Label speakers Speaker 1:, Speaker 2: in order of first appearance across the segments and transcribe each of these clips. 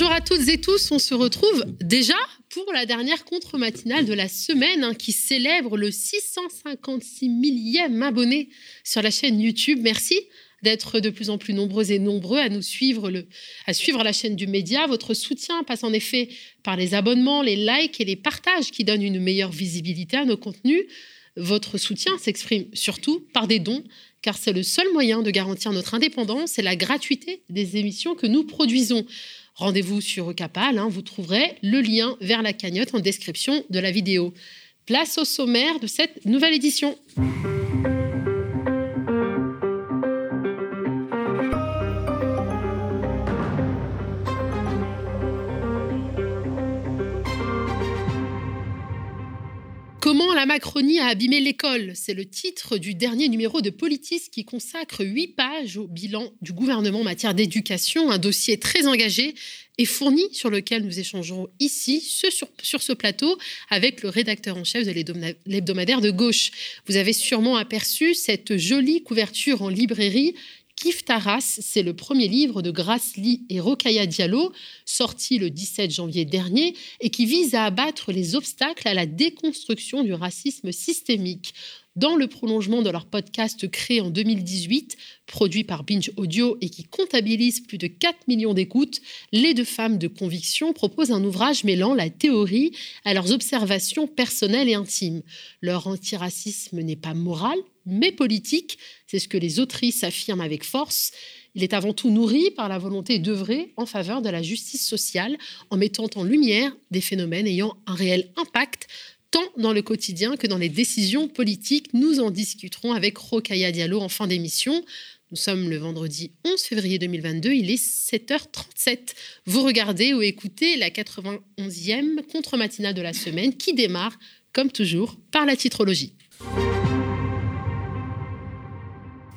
Speaker 1: Bonjour à toutes et tous, on se retrouve déjà pour la dernière contre-matinale de la semaine hein, qui célèbre le 656 millième abonné sur la chaîne YouTube. Merci d'être de plus en plus nombreux et nombreux à nous suivre, à suivre la chaîne du média. Votre soutien passe en effet par les abonnements, les likes et les partages qui donnent une meilleure visibilité à nos contenus. Votre soutien s'exprime surtout par des dons, car c'est le seul moyen de garantir notre indépendance et la gratuité des émissions que nous produisons. Rendez-vous sur Capal, hein, vous trouverez le lien vers la cagnotte en description de la vidéo. Place au sommaire de cette nouvelle édition. La Macronie a abîmé l'école C'est le titre du dernier numéro de Politis qui consacre huit pages au bilan du gouvernement en matière d'éducation, un dossier très engagé et fourni sur lequel nous échangerons ici, sur, sur ce plateau, avec le rédacteur en chef de l'hebdomadaire de gauche. Vous avez sûrement aperçu cette jolie couverture en librairie Kif Taras, c'est le premier livre de Grace Lee et Rokaya Diallo, sorti le 17 janvier dernier, et qui vise à abattre les obstacles à la déconstruction du racisme systémique. Dans le prolongement de leur podcast créé en 2018, produit par Binge Audio et qui comptabilise plus de 4 millions d'écoutes, les deux femmes de conviction proposent un ouvrage mêlant la théorie à leurs observations personnelles et intimes. Leur antiracisme n'est pas moral, mais politique. C'est ce que les autrices affirment avec force. Il est avant tout nourri par la volonté d'œuvrer en faveur de la justice sociale en mettant en lumière des phénomènes ayant un réel impact tant dans le quotidien que dans les décisions politiques. Nous en discuterons avec Rokaya Diallo en fin d'émission. Nous sommes le vendredi 11 février 2022, il est 7h37. Vous regardez ou écoutez la 91e contre-matinale de la semaine qui démarre, comme toujours, par la titrologie.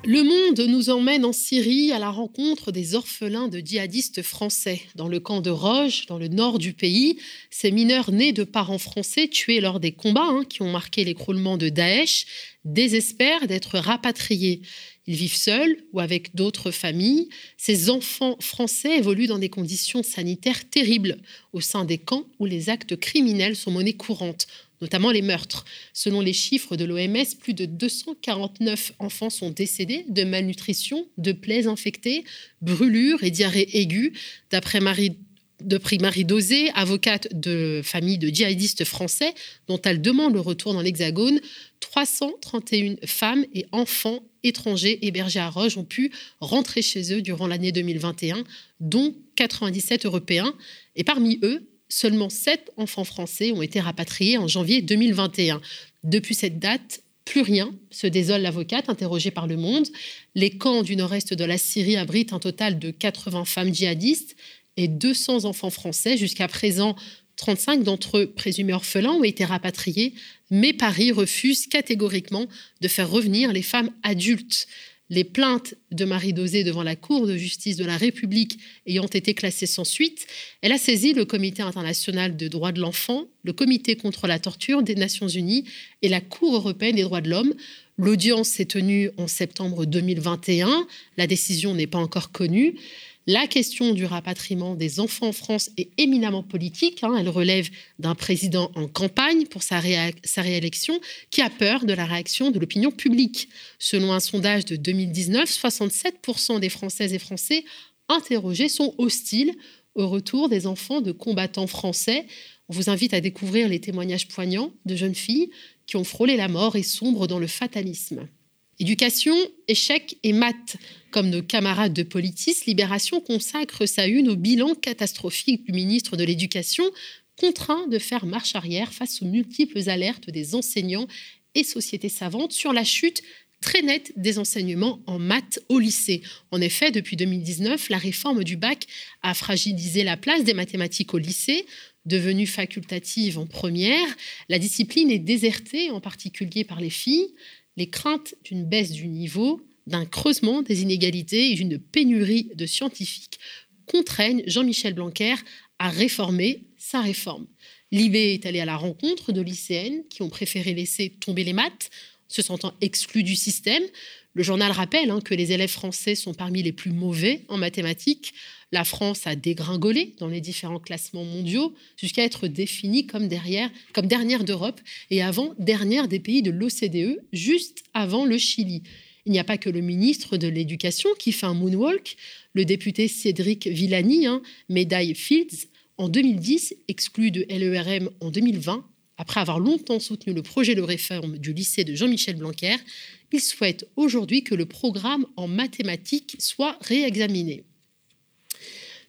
Speaker 1: Le monde nous emmène en Syrie à la rencontre des orphelins de djihadistes français. Dans le camp de Roche, dans le nord du pays, ces mineurs nés de parents français tués lors des combats hein, qui ont marqué l'écroulement de Daesh désespèrent d'être rapatriés. Ils vivent seuls ou avec d'autres familles. Ces enfants français évoluent dans des conditions sanitaires terribles au sein des camps où les actes criminels sont monnaie courante notamment les meurtres. Selon les chiffres de l'OMS, plus de 249 enfants sont décédés de malnutrition, de plaies infectées, brûlures et diarrhées aiguës, d'après Marie de Marie Dosé, avocate de famille de djihadistes français, dont elle demande le retour dans l'Hexagone. 331 femmes et enfants étrangers hébergés à Roche ont pu rentrer chez eux durant l'année 2021, dont 97 Européens. Et parmi eux, seulement sept enfants français ont été rapatriés en janvier 2021. Depuis cette date, plus rien, se désole l'avocate interrogée par Le Monde. Les camps du nord-est de la Syrie abritent un total de 80 femmes djihadistes et 200 enfants français. Jusqu'à présent, 35 d'entre eux, présumés orphelins, ont été rapatriés, mais Paris refuse catégoriquement de faire revenir les femmes adultes. Les plaintes de Marie Dosé devant la Cour de justice de la République ayant été classées sans suite, elle a saisi le Comité international de droits de l'enfant, le Comité contre la torture des Nations unies et la Cour européenne des droits de l'homme. L'audience s'est tenue en septembre 2021. La décision n'est pas encore connue. La question du rapatriement des enfants en France est éminemment politique. Hein. Elle relève d'un président en campagne pour sa, réélection qui a peur de la réaction de l'opinion publique. Selon un sondage de 2019, 67% des Françaises et Français interrogés sont hostiles au retour des enfants de combattants français. On vous invite à découvrir les témoignages poignants de jeunes filles qui ont frôlé la mort et sombrent dans le fatalisme. Éducation, échec et maths. Comme nos camarades de Politis, Libération consacre sa une au bilan catastrophique du ministre de l'Éducation, contraint de faire marche arrière face aux multiples alertes des enseignants et sociétés savantes sur la chute très nette des enseignements en maths au lycée. En effet, depuis 2019, la réforme du bac a fragilisé la place des mathématiques au lycée. Devenue facultative en première, la discipline est désertée, en particulier par les filles les craintes d'une baisse du niveau, d'un creusement des inégalités et d'une pénurie de scientifiques contraignent Jean-Michel Blanquer à réformer sa réforme. L'IB est allé à la rencontre de lycéennes qui ont préféré laisser tomber les maths, se sentant exclus du système. Le journal rappelle hein, que les élèves français sont parmi les plus mauvais en mathématiques. La France a dégringolé dans les différents classements mondiaux jusqu'à être définie comme, dernière d'Europe et avant dernière des pays de l'OCDE, juste avant le Chili. Il n'y a pas que le ministre de l'Éducation qui fait un moonwalk. Le député Cédric Villani, hein, médaille Fields, en 2010, exclu de LERM en 2020, après avoir longtemps soutenu le projet de réforme du lycée de Jean-Michel Blanquer, il souhaite aujourd'hui que le programme en mathématiques soit réexaminé.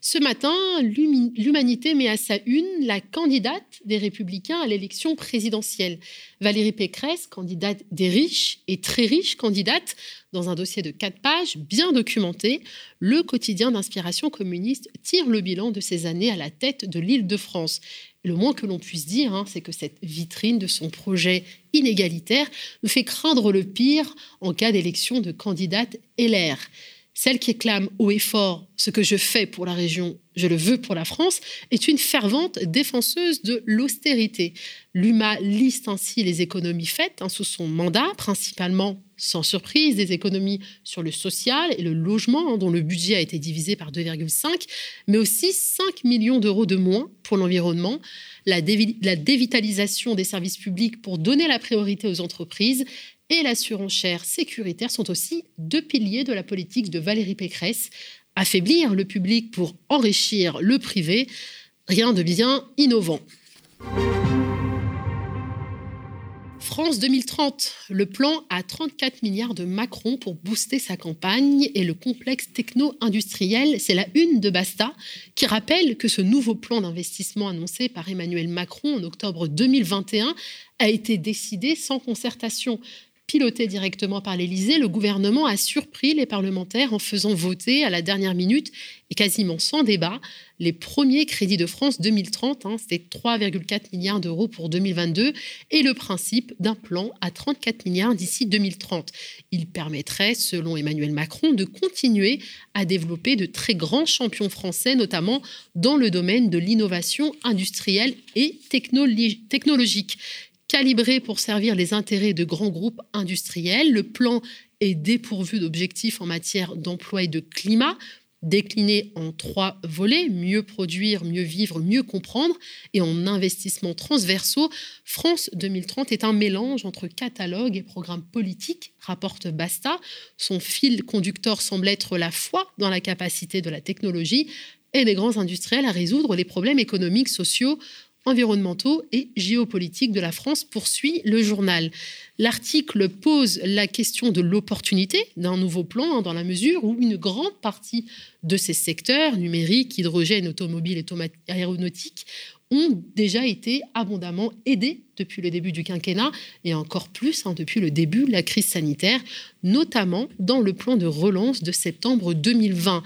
Speaker 1: Ce matin, l'humanité met à sa une la candidate des républicains à l'élection présidentielle. Valérie Pécresse, candidate des riches et très riche candidate, dans un dossier de quatre pages bien documenté, le quotidien d'inspiration communiste tire le bilan de ses années à la tête de l'île de France. Le moins que l'on puisse dire, hein, c'est que cette vitrine de son projet inégalitaire nous fait craindre le pire en cas d'élection de candidate LR. Celle qui clame haut et fort ce que je fais pour la région, je le veux pour la France, est une fervente défenseuse de l'austérité. L'UMA liste ainsi les économies faites hein, sous son mandat, principalement, sans surprise, des économies sur le social et le logement, hein, dont le budget a été divisé par 2,5, mais aussi 5 millions d'euros de moins pour l'environnement, la dévitalisation des services publics pour donner la priorité aux entreprises et la surenchère sécuritaire sont aussi deux piliers de la politique de Valérie Pécresse. Affaiblir le public pour enrichir le privé, rien de bien innovant. France 2030, le plan à 34 milliards de Macron pour booster sa campagne et le complexe techno-industriel, c'est la une de Basta qui rappelle que ce nouveau plan d'investissement annoncé par Emmanuel Macron en octobre 2021 a été décidé sans concertation piloté directement par l'Élysée, le gouvernement a surpris les parlementaires en faisant voter à la dernière minute et quasiment sans débat les premiers crédits de France 2030, hein, c'était 3,4 milliards d'euros pour 2022, et le principe d'un plan à 34 milliards d'ici 2030. Il permettrait, selon Emmanuel Macron, de continuer à développer de très grands champions français, notamment dans le domaine de l'innovation industrielle et technologique calibré pour servir les intérêts de grands groupes industriels. Le plan est dépourvu d'objectifs en matière d'emploi et de climat, décliné en trois volets, mieux produire, mieux vivre, mieux comprendre, et en investissements transversaux, France 2030 est un mélange entre catalogue et programme politique, rapporte Basta. Son fil conducteur semble être la foi dans la capacité de la technologie et des grands industriels à résoudre les problèmes économiques, sociaux, environnementaux et géopolitiques de la France, poursuit le journal. L'article pose la question de l'opportunité d'un nouveau plan hein, dans la mesure où une grande partie de ces secteurs, numérique, hydrogène, automobile et aéronautique, ont déjà été abondamment aidés depuis le début du quinquennat et encore plus hein, depuis le début de la crise sanitaire, notamment dans le plan de relance de septembre 2020.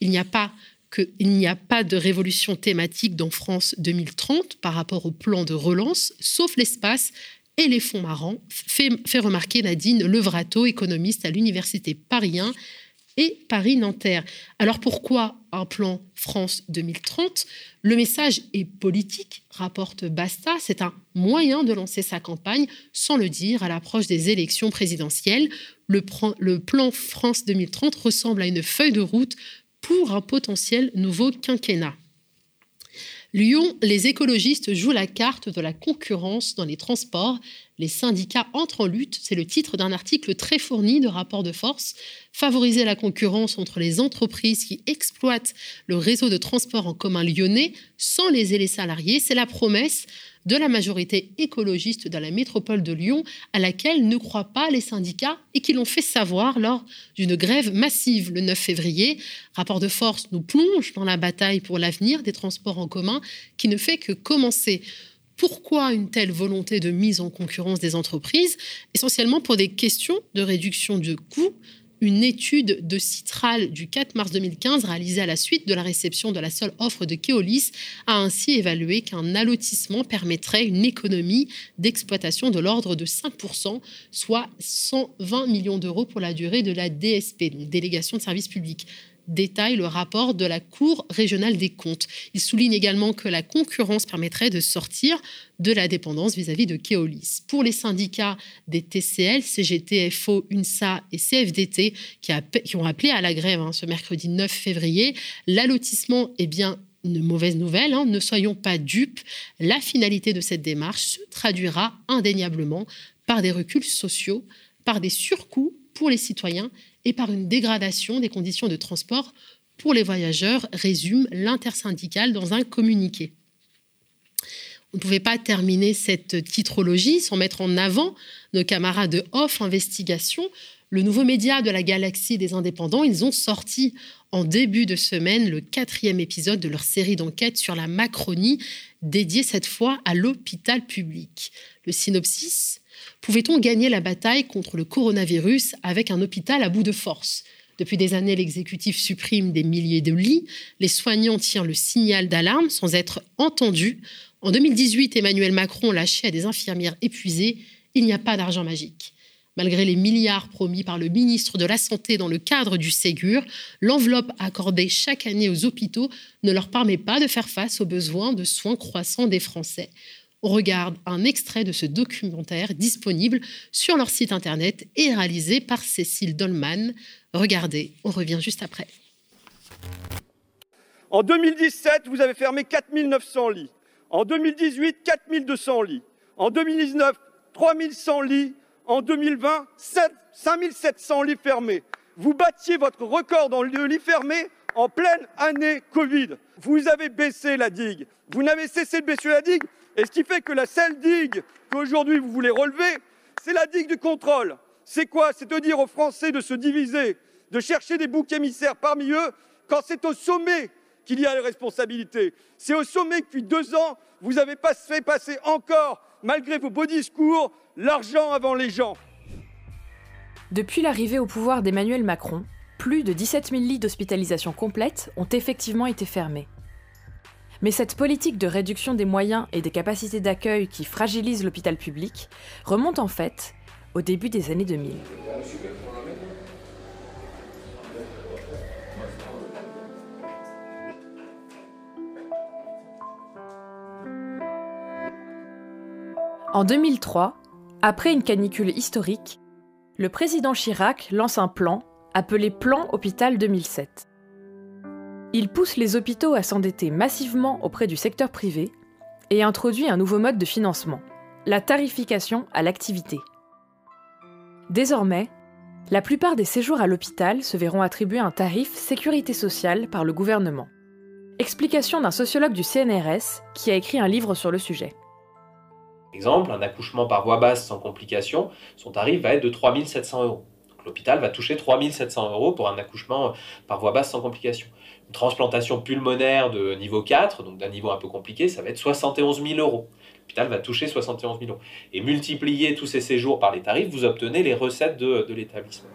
Speaker 1: Il n'y a pas qu'il n'y a pas de révolution thématique dans France 2030 par rapport au plan de relance, sauf l'espace et les fonds marrants, fait, remarquer Nadine Levrato, économiste à l'Université Paris et Paris-Nanterre. Alors pourquoi un plan France 2030 Le message est politique, rapporte Basta. C'est un moyen de lancer sa campagne sans le dire à l'approche des élections présidentielles. Le, le plan France 2030 ressemble à une feuille de route pour un potentiel nouveau quinquennat. Lyon, les écologistes jouent la carte de la concurrence dans les transports. Les syndicats entrent en lutte, c'est le titre d'un article très fourni de rapport de force. Favoriser la concurrence entre les entreprises qui exploitent le réseau de transport en commun lyonnais sans léser les salariés, c'est la promesse de la majorité écologiste dans la métropole de Lyon, à laquelle ne croient pas les syndicats et qui l'ont fait savoir lors d'une grève massive le 9 février. Rapport de force nous plonge dans la bataille pour l'avenir des transports en commun qui ne fait que commencer. Pourquoi une telle volonté de mise en concurrence des entreprises? Essentiellement pour des questions de réduction de coûts, une étude de Citral du 4 mars 2015 réalisée à la suite de la réception de la seule offre de Keolis a ainsi évalué qu'un allotissement permettrait une économie d'exploitation de l'ordre de 5%, soit 120 millions d'euros pour la durée de la DSP, donc délégation de services publics. Détaille le rapport de la Cour régionale des comptes. Il souligne également que la concurrence permettrait de sortir de la dépendance vis-à-vis de Keolis. Pour les syndicats des TCL, CGT, FO, UNSA et CFDT qui, ont appelé à la grève hein, ce mercredi 9 février, l'allotissement est bien une mauvaise nouvelle, hein. ne soyons pas dupes, la finalité de cette démarche se traduira indéniablement par des reculs sociaux, par des surcoûts pour les citoyens et par une dégradation des conditions de transport pour les voyageurs, résume l'intersyndicale dans un communiqué. On ne pouvait pas terminer cette titrologie sans mettre en avant nos camarades de Off Investigation, le nouveau média de la galaxie des indépendants. Ils ont sorti en début de semaine le quatrième épisode de leur série d'enquêtes sur la Macronie, dédiée cette fois à l'hôpital public. Le synopsis Pouvait-on gagner la bataille contre le coronavirus avec un hôpital à bout de force? Depuis des années, l'exécutif supprime des milliers de lits. Les soignants tirent le signal d'alarme sans être entendus. En 2018, Emmanuel Macron lâchait à des infirmières épuisées Il n'y a pas d'argent magique. Malgré les milliards promis par le ministre de la Santé dans le cadre du Ségur, l'enveloppe accordée chaque année aux hôpitaux ne leur permet pas de faire face aux besoins de soins croissants des Français. On regarde un extrait de ce documentaire disponible sur leur site internet et réalisé par Cécile Dolman. Regardez, on revient juste après.
Speaker 2: En 2017, vous avez fermé 4900 lits. En 2018, 4200 lits. En 2019, 3100 lits. En 2020, 5700 lits fermés. Vous battiez votre record dans le lit fermé en pleine année Covid. Vous avez baissé la digue. Vous n'avez cessé de baisser la digue et ce qui fait que la seule digue qu'aujourd'hui vous voulez relever, c'est la digue du contrôle. C'est quoi? C'est de dire aux Français de se diviser, de chercher des boucs émissaires parmi eux, quand c'est au sommet qu'il y a les responsabilités. C'est au sommet que depuis deux ans, vous n'avez pas fait passer encore, malgré vos beaux discours, l'argent avant les gens.
Speaker 3: Depuis l'arrivée au pouvoir d'Emmanuel Macron, plus de 17 000 lits d'hospitalisation complète ont effectivement été fermés. Mais cette politique de réduction des moyens et des capacités d'accueil qui fragilise l'hôpital public remonte en fait au début des années 2000. En 2003, après une canicule historique, le président Chirac lance un plan appelé Plan Hôpital 2007. Il pousse les hôpitaux à s'endetter massivement auprès du secteur privé et introduit un nouveau mode de financement, la tarification à l'activité. Désormais, la plupart des séjours à l'hôpital se verront attribuer un tarif sécurité sociale par le gouvernement. Explication d'un sociologue du CNRS qui a écrit un livre sur le sujet.
Speaker 4: Exemple, un accouchement par voie basse sans complications, son tarif va être de 3700 euros. L'hôpital va toucher 3700 euros pour un accouchement par voie basse sans complications transplantation pulmonaire de niveau 4, donc d'un niveau un peu compliqué, ça va être 71 000 euros. L'hôpital va toucher 71 000 euros. Et multiplier tous ces séjours par les tarifs, vous obtenez les recettes de, de l'établissement.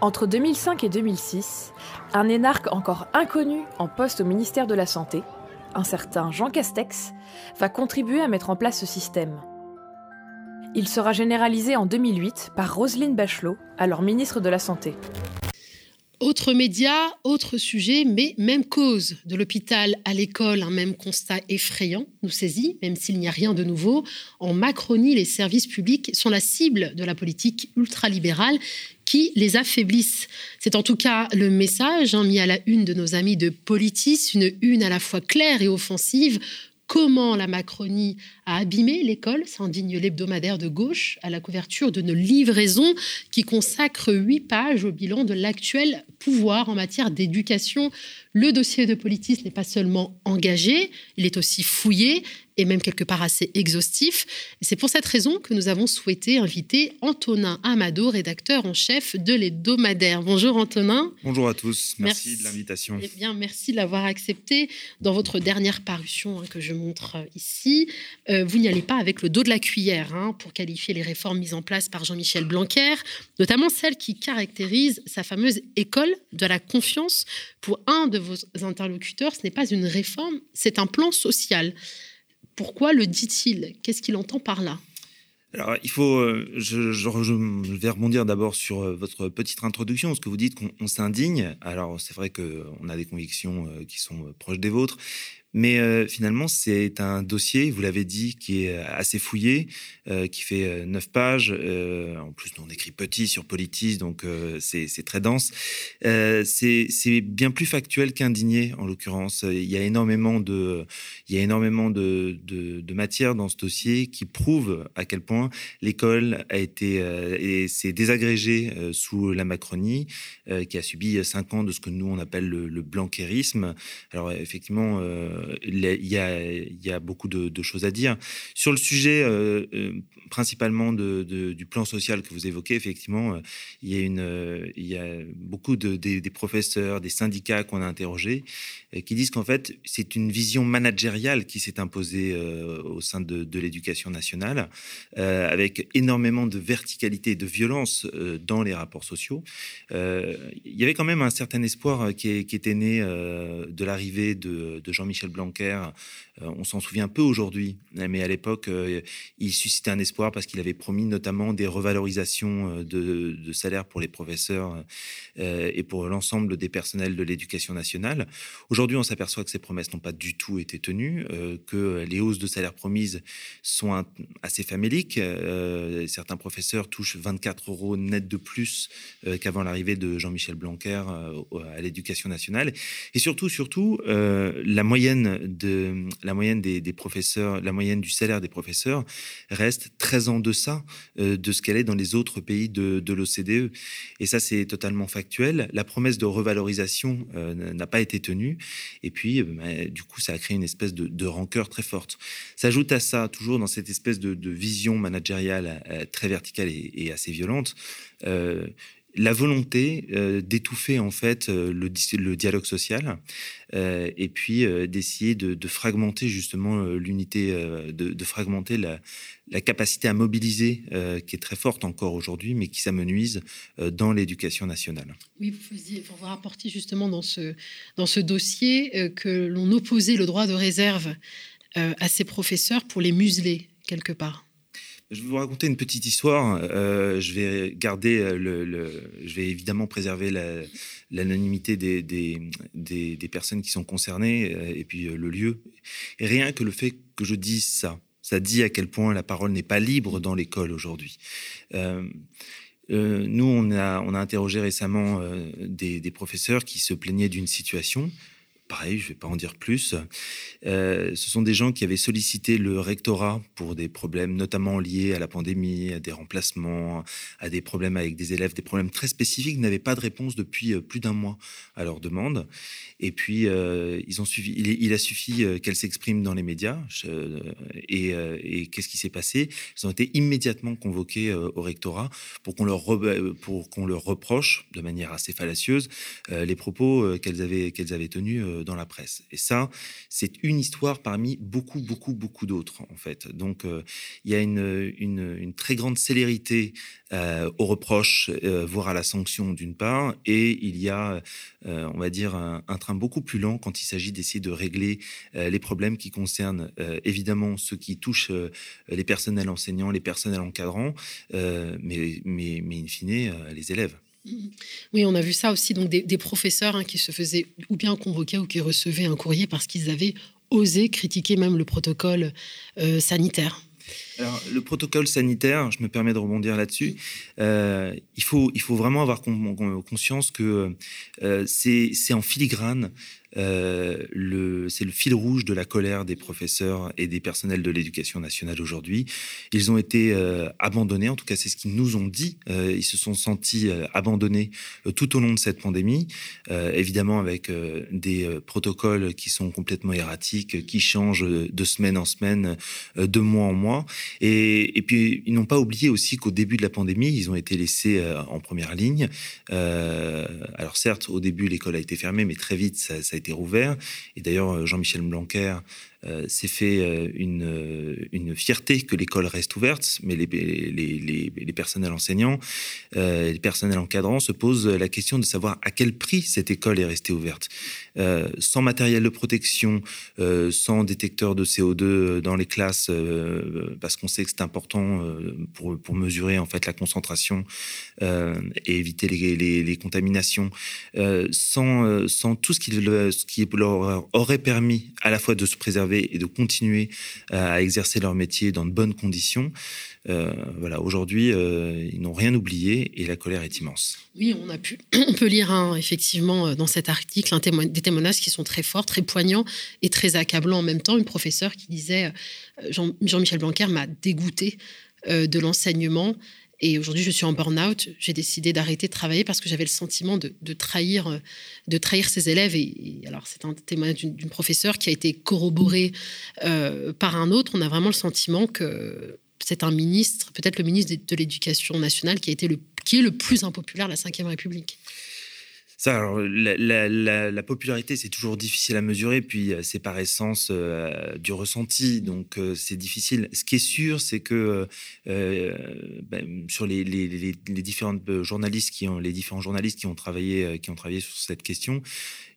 Speaker 3: Entre 2005 et 2006, un énarque encore inconnu en poste au ministère de la Santé, un certain Jean Castex, va contribuer à mettre en place ce système. Il sera généralisé en 2008 par Roselyne Bachelot, alors ministre de la Santé.
Speaker 1: Autre média, autre sujet, mais même cause. De l'hôpital à l'école, un même constat effrayant nous saisit, même s'il n'y a rien de nouveau. En Macronie, les services publics sont la cible de la politique ultralibérale qui les affaiblissent. C'est en tout cas le message hein, mis à la une de nos amis de Politis, une une à la fois claire et offensive comment la Macronie a abîmé l'école, s'indigne l'hebdomadaire de gauche à la couverture de nos livraisons qui consacre huit pages au bilan de l'actuel pouvoir en matière d'éducation. Le dossier de Politis n'est pas seulement engagé, il est aussi fouillé et même quelque part assez exhaustif. C'est pour cette raison que nous avons souhaité inviter Antonin Amado, rédacteur en chef de l'hebdomadaire. Bonjour Antonin.
Speaker 5: Bonjour à tous, merci, de l'invitation.
Speaker 1: Eh bien, merci de l'avoir accepté. Dans votre dernière parution hein, que je montre euh, ici, euh, vous n'y allez pas avec le dos de la cuillère hein, pour qualifier les réformes mises en place par Jean-Michel Blanquer, notamment celles qui caractérisent sa fameuse école de la confiance. Pour un de vos interlocuteurs, ce n'est pas une réforme, c'est un plan social. Pourquoi le dit-il? Qu'est-ce qu'il entend par là?
Speaker 5: Alors, il faut. Je, je, vais rebondir d'abord sur votre petite introduction, parce que vous dites qu'on s'indigne. Alors, c'est vrai qu'on a des convictions qui sont proches des vôtres, mais euh, finalement, c'est un dossier, vous l'avez dit, qui est assez fouillé, euh, qui fait euh, neuf pages. en plus, on écrit petit sur Politis, donc c'est très dense. c'est bien plus factuel qu'indigné, en l'occurrence. Il y a énormément de, matière dans ce dossier qui prouve à quel point l'école a été et s'est désagrégée sous la Macronie, qui a subi cinq ans de ce que nous on appelle le, le blanquérisme. Alors effectivement il y, a, beaucoup de, choses à dire. Sur le sujet euh, euh, principalement du plan social que vous évoquez, effectivement, euh, il, y a beaucoup de, des, professeurs, des syndicats qu'on a interrogés qui disent qu'en fait, c'est une vision managériale qui s'est imposée au sein de, l'éducation nationale, avec énormément de verticalité et de violence dans les rapports sociaux. il y avait quand même un certain espoir qui, était né de l'arrivée de, de Jean-Michel Blanquer, euh, on s'en souvient peu aujourd'hui, mais à l'époque, euh, il suscitait un espoir parce qu'il avait promis notamment des revalorisations euh, de, de salaires pour les professeurs et pour l'ensemble des personnels de l'éducation nationale. Aujourd'hui, on s'aperçoit que ces promesses n'ont pas du tout été tenues, que les hausses de salaires promises sont assez faméliques. certains professeurs touchent 24 euros net de plus qu'avant l'arrivée de Jean-Michel Blanquer à l'éducation nationale. Et surtout, surtout, la moyenne de la moyenne des, professeurs, la moyenne du salaire des professeurs reste très en deçà euh, de ce qu'elle est dans les autres pays de, l'OCDE. Et ça, c'est totalement factuel. La promesse de revalorisation euh, n'a pas été tenue. Et puis, euh, bah, du coup, ça a créé une espèce de, rancœur très forte. S'ajoute à ça, toujours dans cette espèce de, vision managériale très verticale et, assez violente, la volonté euh, d'étouffer en fait euh, le, dialogue social euh, et puis d'essayer de, fragmenter justement l'unité, de, fragmenter la, capacité à mobiliser qui est très forte encore aujourd'hui, mais qui s'amenuise dans l'éducation nationale.
Speaker 1: Oui, vous, faisiez, vous rapportiez justement dans ce, dans ce dossier que l'on opposait le droit de réserve à ces professeurs pour les museler quelque part.
Speaker 5: Je vais vous raconter une petite histoire. Euh, je vais garder euh, le, je vais évidemment préserver l'anonymité des, des, des, personnes qui sont concernées euh, et puis le lieu. Rien que le fait que je dise ça, ça dit à quel point la parole n'est pas libre dans l'école aujourd'hui. nous, on a, on a interrogé récemment des professeurs qui se plaignaient d'une situation pareil, je ne vais pas en dire plus. Euh, ce sont des gens qui avaient sollicité le rectorat pour des problèmes notamment liés à la pandémie, à des remplacements, à des problèmes avec des élèves, des problèmes très spécifiques, n'avaient pas de réponse depuis euh, plus d'un mois à leur demande. Et puis, euh, il, a suffi qu'elles s'expriment dans les médias. et, qu'est-ce qui s'est passé? Ils ont été immédiatement convoqués au rectorat pour qu'on leur, reproche, de manière assez fallacieuse, les propos qu'elles avaient tenus dans la presse. Et ça, c'est une histoire parmi beaucoup, beaucoup, beaucoup d'autres, en fait. Donc, euh, il y a une, très grande célérité euh, aux reproches, euh, voire à la sanction, d'une part, et il y a, on va dire, un, train beaucoup plus lent quand il s'agit d'essayer de régler les problèmes qui concernent évidemment ceux qui touchent les personnels enseignants, les personnels encadrants, mais, mais, mais in fine, les élèves.
Speaker 1: Oui, on a vu ça aussi, donc des, professeurs hein, qui se faisaient ou bien convoquer ou qui recevaient un courrier parce qu'ils avaient osé critiquer même le protocole euh, sanitaire.
Speaker 5: Alors, le protocole sanitaire, je me permets de rebondir là-dessus. Euh, il, faut, il faut vraiment avoir conscience que euh, c'est en filigrane euh, c'est le fil rouge de la colère des professeurs et des personnels de l'éducation nationale aujourd'hui. Ils ont été euh, abandonnés, en tout cas c'est ce qu'ils nous ont dit. Euh, ils se sont sentis abandonnés tout au long de cette pandémie, évidemment avec des protocoles qui sont complètement erratiques, qui changent de semaine en semaine, de mois en mois. Et, puis ils n'ont pas oublié aussi qu'au début de la pandémie, ils ont été laissés en première ligne. alors certes, au début l'école a été fermée, mais très vite ça a été rouvert. Et d'ailleurs, Jean-Michel Blanquer euh, s'est fait euh, une, euh, une, fierté que l'école reste ouverte, mais les, les, personnels enseignants, les personnels encadrants se posent la question de savoir à quel prix cette école est restée ouverte. sans matériel de protection, sans détecteur de CO2 dans les classes, parce qu'on sait que c'est important pour, pour, mesurer en fait la concentration et éviter les, contaminations, sans, sans tout ce qui, ce qui leur aurait permis à la fois de se préserver et de continuer à exercer leur métier dans de bonnes conditions. Euh, voilà, aujourd'hui, euh, ils n'ont rien oublié et la colère est immense.
Speaker 1: Oui, on a pu, on peut lire hein, effectivement euh, dans cet article des témoignages qui sont très forts, très poignants et très accablants en même temps. Une professeure qui disait Jean, Jean-Michel Blanquer m'a dégoûté de l'enseignement et aujourd'hui, je suis en burn-out. J'ai décidé d'arrêter de travailler parce que j'avais le sentiment de, trahir, de trahir ses élèves. Et, alors, c'est un témoignage d'une professeure qui a été corroboré euh, par un autre. On a vraiment le sentiment que c'est un ministre, peut-être le ministre de, l'Éducation nationale, qui a été le qui est le plus impopulaire de la Ve République.
Speaker 5: La, popularité, c'est toujours difficile à mesurer, puis euh, c'est par essence euh, du ressenti, donc euh, c'est difficile. Ce qui est sûr, c'est que ben, sur les, les, différentes journalistes qui ont, les différents journalistes qui ont travaillé, qui ont travaillé sur cette question,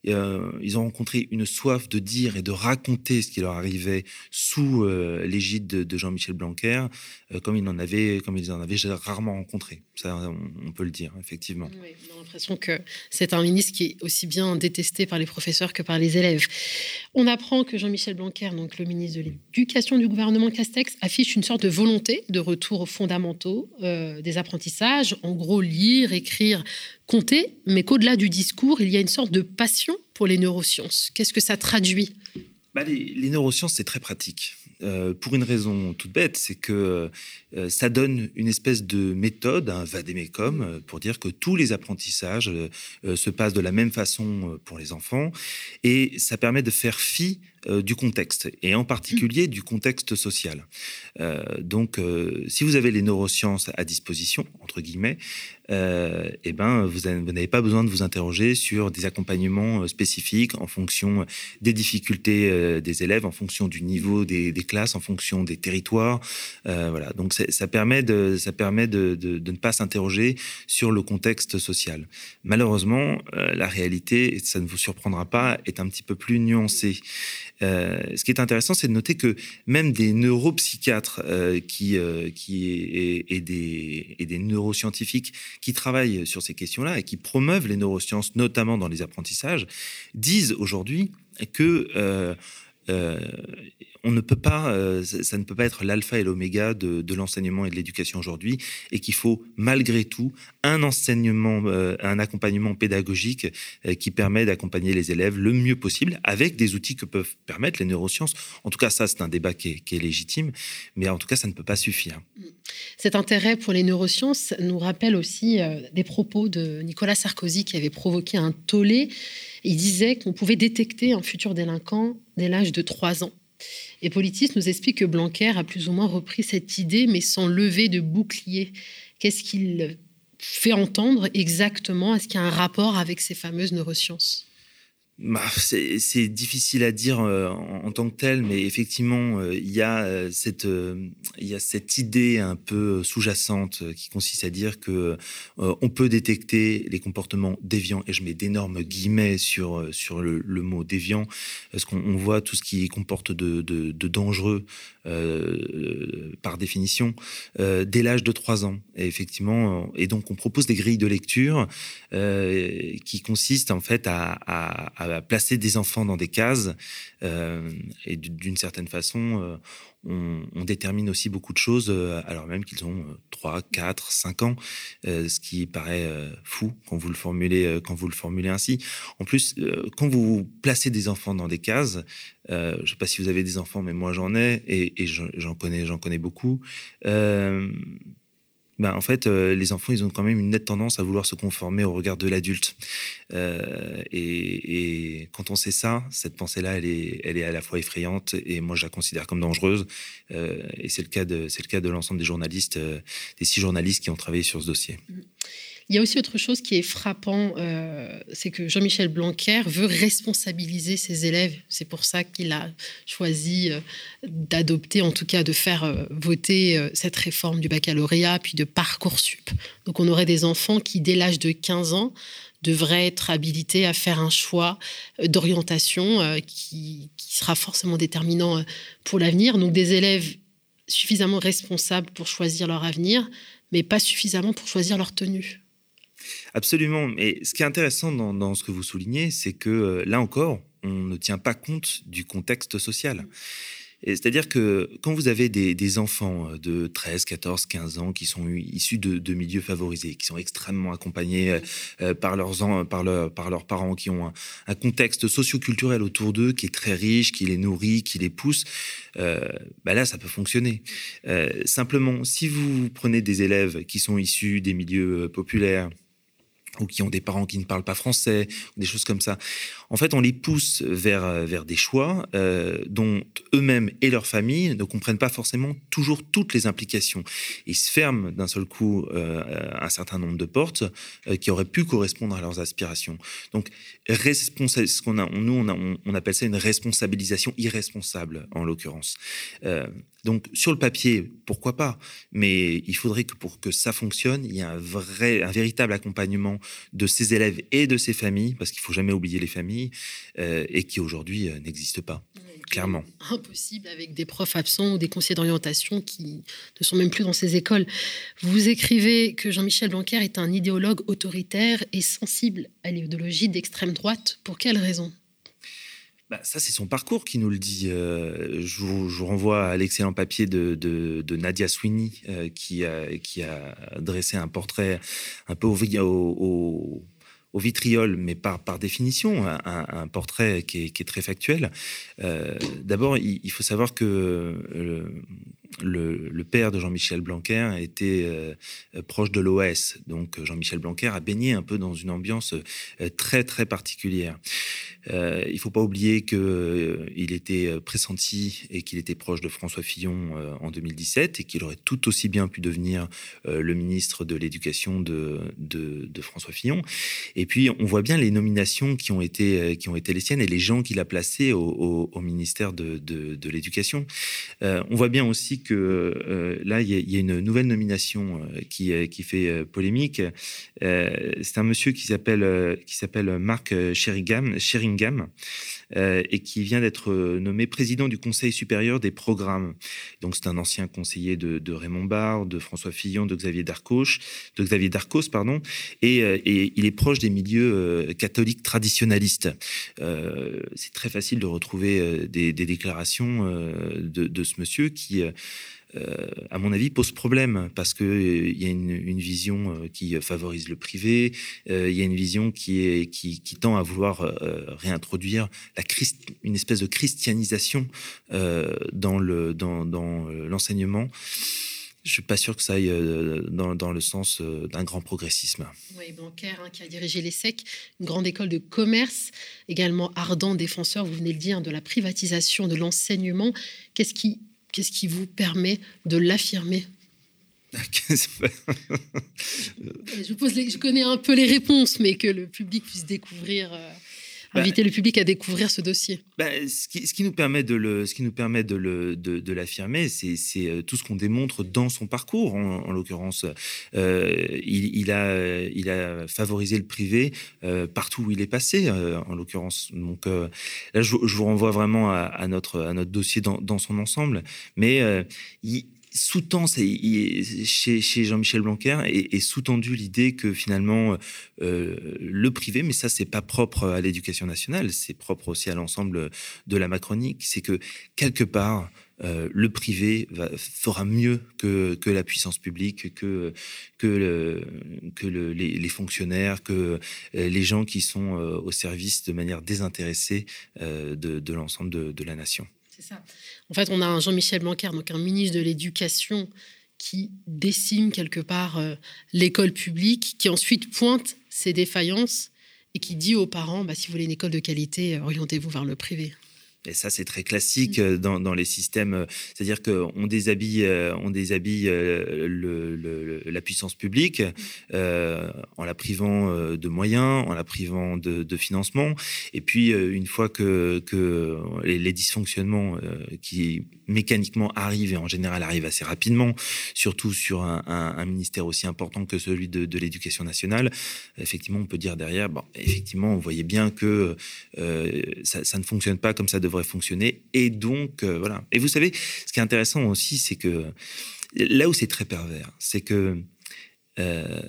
Speaker 5: euh, ils ont rencontré une soif de dire et de raconter ce qui leur arrivait sous euh, l'égide de, Jean-Michel Blanquer, euh, comme ils en avaient, comme ils en avaient rarement rencontré. Ça, on, peut le dire, effectivement.
Speaker 1: Oui, on a l'impression que c'est un ministre qui est aussi bien détesté par les professeurs que par les élèves. On apprend que Jean-Michel Blanquer, donc le ministre de l'Éducation du gouvernement Castex, affiche une sorte de volonté de retour aux fondamentaux des apprentissages, en gros lire, écrire, compter, mais qu'au-delà du discours, il y a une sorte de passion pour les neurosciences. Qu'est-ce que ça traduit?
Speaker 5: Bah, les, neurosciences, c'est très pratique. Euh, pour une raison toute bête, c'est que euh, ça donne une espèce de méthode, un vadémécum, euh, pour dire que tous les apprentissages se passent de la même façon pour les enfants, et ça permet de faire fi du contexte, et en particulier du contexte social. donc, si vous avez les neurosciences à disposition, entre guillemets, eh ben, vous n'avez pas besoin de vous interroger sur des accompagnements spécifiques en fonction des difficultés des élèves, en fonction du niveau des, classes, en fonction des territoires. voilà, donc ça permet de, ça permet de, de, ne pas s'interroger sur le contexte social. Malheureusement, euh, la réalité, et ça ne vous surprendra pas, est un petit peu plus nuancée. Euh, ce qui est intéressant, c'est de noter que même des neuropsychiatres euh, qui, et, et des neuroscientifiques qui travaillent sur ces questions-là et qui promeuvent les neurosciences, notamment dans les apprentissages, disent aujourd'hui que euh, on ne peut pas, euh, ça ne peut pas être l'alpha et l'oméga de, l'enseignement et de l'éducation aujourd'hui, et qu'il faut malgré tout un enseignement, euh, un accompagnement pédagogique qui permet d'accompagner les élèves le mieux possible avec des outils que peuvent permettre les neurosciences. En tout cas, ça c'est un débat qui est, qui est légitime, mais en tout cas, ça ne peut pas suffire.
Speaker 1: Cet intérêt pour les neurosciences nous rappelle aussi des propos de Nicolas Sarkozy qui avait provoqué un tollé il disait qu'on pouvait détecter un futur délinquant dès l'âge de 3 ans. Et Politis nous explique que Blanquer a plus ou moins repris cette idée, mais sans lever de bouclier. Qu'est-ce qu'il fait entendre exactement? Est-ce qu'il y a un rapport avec ces fameuses neurosciences?
Speaker 5: Bah, c'est difficile à dire euh, en, tant que tel, mais effectivement, euh, il, y a, euh, cette, il y a cette idée un peu sous-jacente qui consiste à dire que on peut détecter les comportements déviants, et je mets d'énormes guillemets sur, le, mot déviant, parce qu'on voit tout ce qui comporte de, dangereux par définition dès l'âge de 3 ans. Et effectivement, et donc on propose des grilles de lecture qui consistent en fait à placer des enfants dans des cases. Euh, et d'une certaine façon, euh, on, détermine aussi beaucoup de choses euh, alors même qu'ils ont 3, 4, 5 ans, ce qui paraît fou quand vous le formulez, quand vous le formulez ainsi. En plus, quand vous placez des enfants dans des cases, je ne sais pas si vous avez des enfants, mais moi j'en ai et, j'en connais, connais beaucoup. Ben, en fait, euh, les enfants, ils ont quand même une nette tendance à vouloir se conformer au regard de l'adulte. Euh, et, quand on sait ça, cette pensée-là, elle est, elle est à la fois effrayante et moi, je la considère comme dangereuse. Euh, et c'est le cas de, c'est le de l'ensemble des journalistes, des six journalistes qui ont travaillé sur ce dossier.
Speaker 1: Il y a aussi autre chose qui est frappant, euh, c'est que Jean-Michel Blanquer veut responsabiliser ses élèves. C'est pour ça qu'il a choisi euh, d'adopter, en tout cas de faire euh, voter cette réforme du baccalauréat, puis de Parcoursup. Donc on aurait des enfants qui, dès l'âge de 15 ans, devraient être habilités à faire un choix d'orientation qui, qui, sera forcément déterminant pour l'avenir. Donc des élèves suffisamment responsables pour choisir leur avenir, mais pas suffisamment pour choisir leur tenue.
Speaker 5: Absolument. Mais ce qui est intéressant dans, ce que vous soulignez, c'est que euh, là encore, on ne tient pas compte du contexte social. C'est-à-dire que quand vous avez des, enfants euh, de 13, 14, 15 ans qui sont issus de, milieux favorisés, qui sont extrêmement accompagnés euh, par, leurs, par, par leurs parents, qui ont un, contexte socio-culturel autour d'eux qui est très riche, qui les nourrit, qui les pousse, bah là, ça peut fonctionner. simplement, si vous prenez des élèves qui sont issus des milieux populaires, ou qui ont des parents qui ne parlent pas français, des choses comme ça. En fait, on les pousse vers, euh, vers des choix euh, dont eux-mêmes et leur famille ne comprennent pas forcément toujours toutes les implications. Ils se ferment d'un seul coup euh, un certain nombre de portes qui auraient pu correspondre à leurs aspirations. Donc, ce qu'on a, nous, on, on, appelle ça une responsabilisation irresponsable, en l'occurrence. Donc sur le papier, pourquoi pas? Mais il faudrait que pour que ça fonctionne, il y ait un vrai, un véritable accompagnement de ces élèves et de ces familles, parce qu'il faut jamais oublier les familles, euh, et qui aujourd'hui euh, n'existent pas. clairement.
Speaker 1: Impossible avec des profs absents ou des conseillers d'orientation qui ne sont même plus dans ces écoles. Vous écrivez que Jean-Michel Blanquer est un idéologue autoritaire et sensible à l'idéologie d'extrême droite. Pour quelle raison?
Speaker 5: Bah, ça, c'est son parcours qui nous le dit. Euh, je, vous, renvoie à l'excellent papier de, Nadia Sweeney euh, qui, a, qui a dressé un portrait un peu au, au, vitriol, mais par, définition, un, portrait qui est, très factuel. Euh, d'abord, il, faut savoir que le, père de Jean-Michel Blanquer était euh, proche de l'OS. Donc Jean-Michel Blanquer a baigné un peu dans une ambiance euh, très très particulière. Euh, il ne faut pas oublier qu'il était pressenti et qu'il était proche de François Fillon en 2017 et qu'il aurait tout aussi bien pu devenir le ministre de l'Éducation de, François Fillon. Et puis on voit bien les nominations qui ont été, qui ont été les siennes et les gens qu'il a placés au, ministère de, de l'Éducation. on voit bien aussi que euh, là, il y, a une nouvelle nomination euh, qui, euh, qui fait polémique. c'est un monsieur qui s'appelle qui Sheringham, Sheringham et qui vient d'être nommé président du Conseil supérieur des programmes. Donc, c'est un ancien conseiller de, Raymond Barre, de François Fillon, de Xavier Darcos, de Xavier Darcos, pardon, et, il est proche des milieux catholiques traditionnalistes. c'est très facile de retrouver des, déclarations de, ce monsieur qui euh, à mon avis, pose problème parce qu'il euh, il y a une, vision euh, qui favorise le privé, il y a une vision qui, est, qui, tend à vouloir réintroduire la une espèce de christianisation dans l'enseignement. Le, dans, dans je suis pas sûr que ça aille dans, dans le sens d'un grand progressisme.
Speaker 1: Oui, Blanquer, hein, qui a dirigé l'ESSEC, une grande école de commerce, également ardent défenseur, vous venez de dire, de la privatisation de l'enseignement. Qu'est-ce qui Qu'est-ce qui vous permet de l'affirmer? Je, pose je connais un peu les réponses, mais que le public puisse découvrir. Euh, bah, inviter le public à découvrir ce dossier.
Speaker 5: Bah, ce, qui, ce, qui, nous permet de le, ce qui nous permet de le, de, l'affirmer, c'est, euh, tout ce qu'on démontre dans son parcours. En, l'occurrence, euh, il, il, a, il a favorisé le privé partout où il est passé. en l'occurrence, donc là, je, vous renvoie vraiment à, notre, à notre dossier dans, dans son ensemble. Mais il, sous-tend chez, Jean-Michel Blanquer et, sous-tendu l'idée que finalement euh, le privé, mais ça c'est pas propre à l'éducation nationale, c'est propre aussi à l'ensemble de la Macronique, c'est que quelque part euh, le privé fera mieux que, la puissance publique, que, que, le, que le, les, fonctionnaires, que euh, les gens qui sont au service de manière désintéressée de, de l'ensemble de, de la nation.
Speaker 1: C'est ça. En fait, on a un Jean-Michel Blanquer, donc un ministre de l'Éducation, qui décime quelque part euh, l'école publique, qui ensuite pointe ses défaillances et qui dit aux parents, bah, si vous voulez une école de qualité, euh, orientez-vous vers le privé.
Speaker 5: Et ça, c'est très classique mmh. dans, dans, les systèmes. C'est-à-dire qu'on déshabille, on déshabille le, la puissance publique mmh. en la privant de moyens, en la privant de, de financement. Et puis, une fois que, que les, les dysfonctionnements qui mécaniquement arrivent, et en général arrivent assez rapidement, surtout sur un, un, un ministère aussi important que celui de, de l'éducation nationale, effectivement, on peut dire derrière, bon, effectivement, on voyait bien que euh, ça, ça, ne fonctionne pas comme ça devrait fonctionner. Et donc, euh, voilà. Et vous savez, ce qui est intéressant aussi, c'est que là où c'est très pervers, c'est que euh,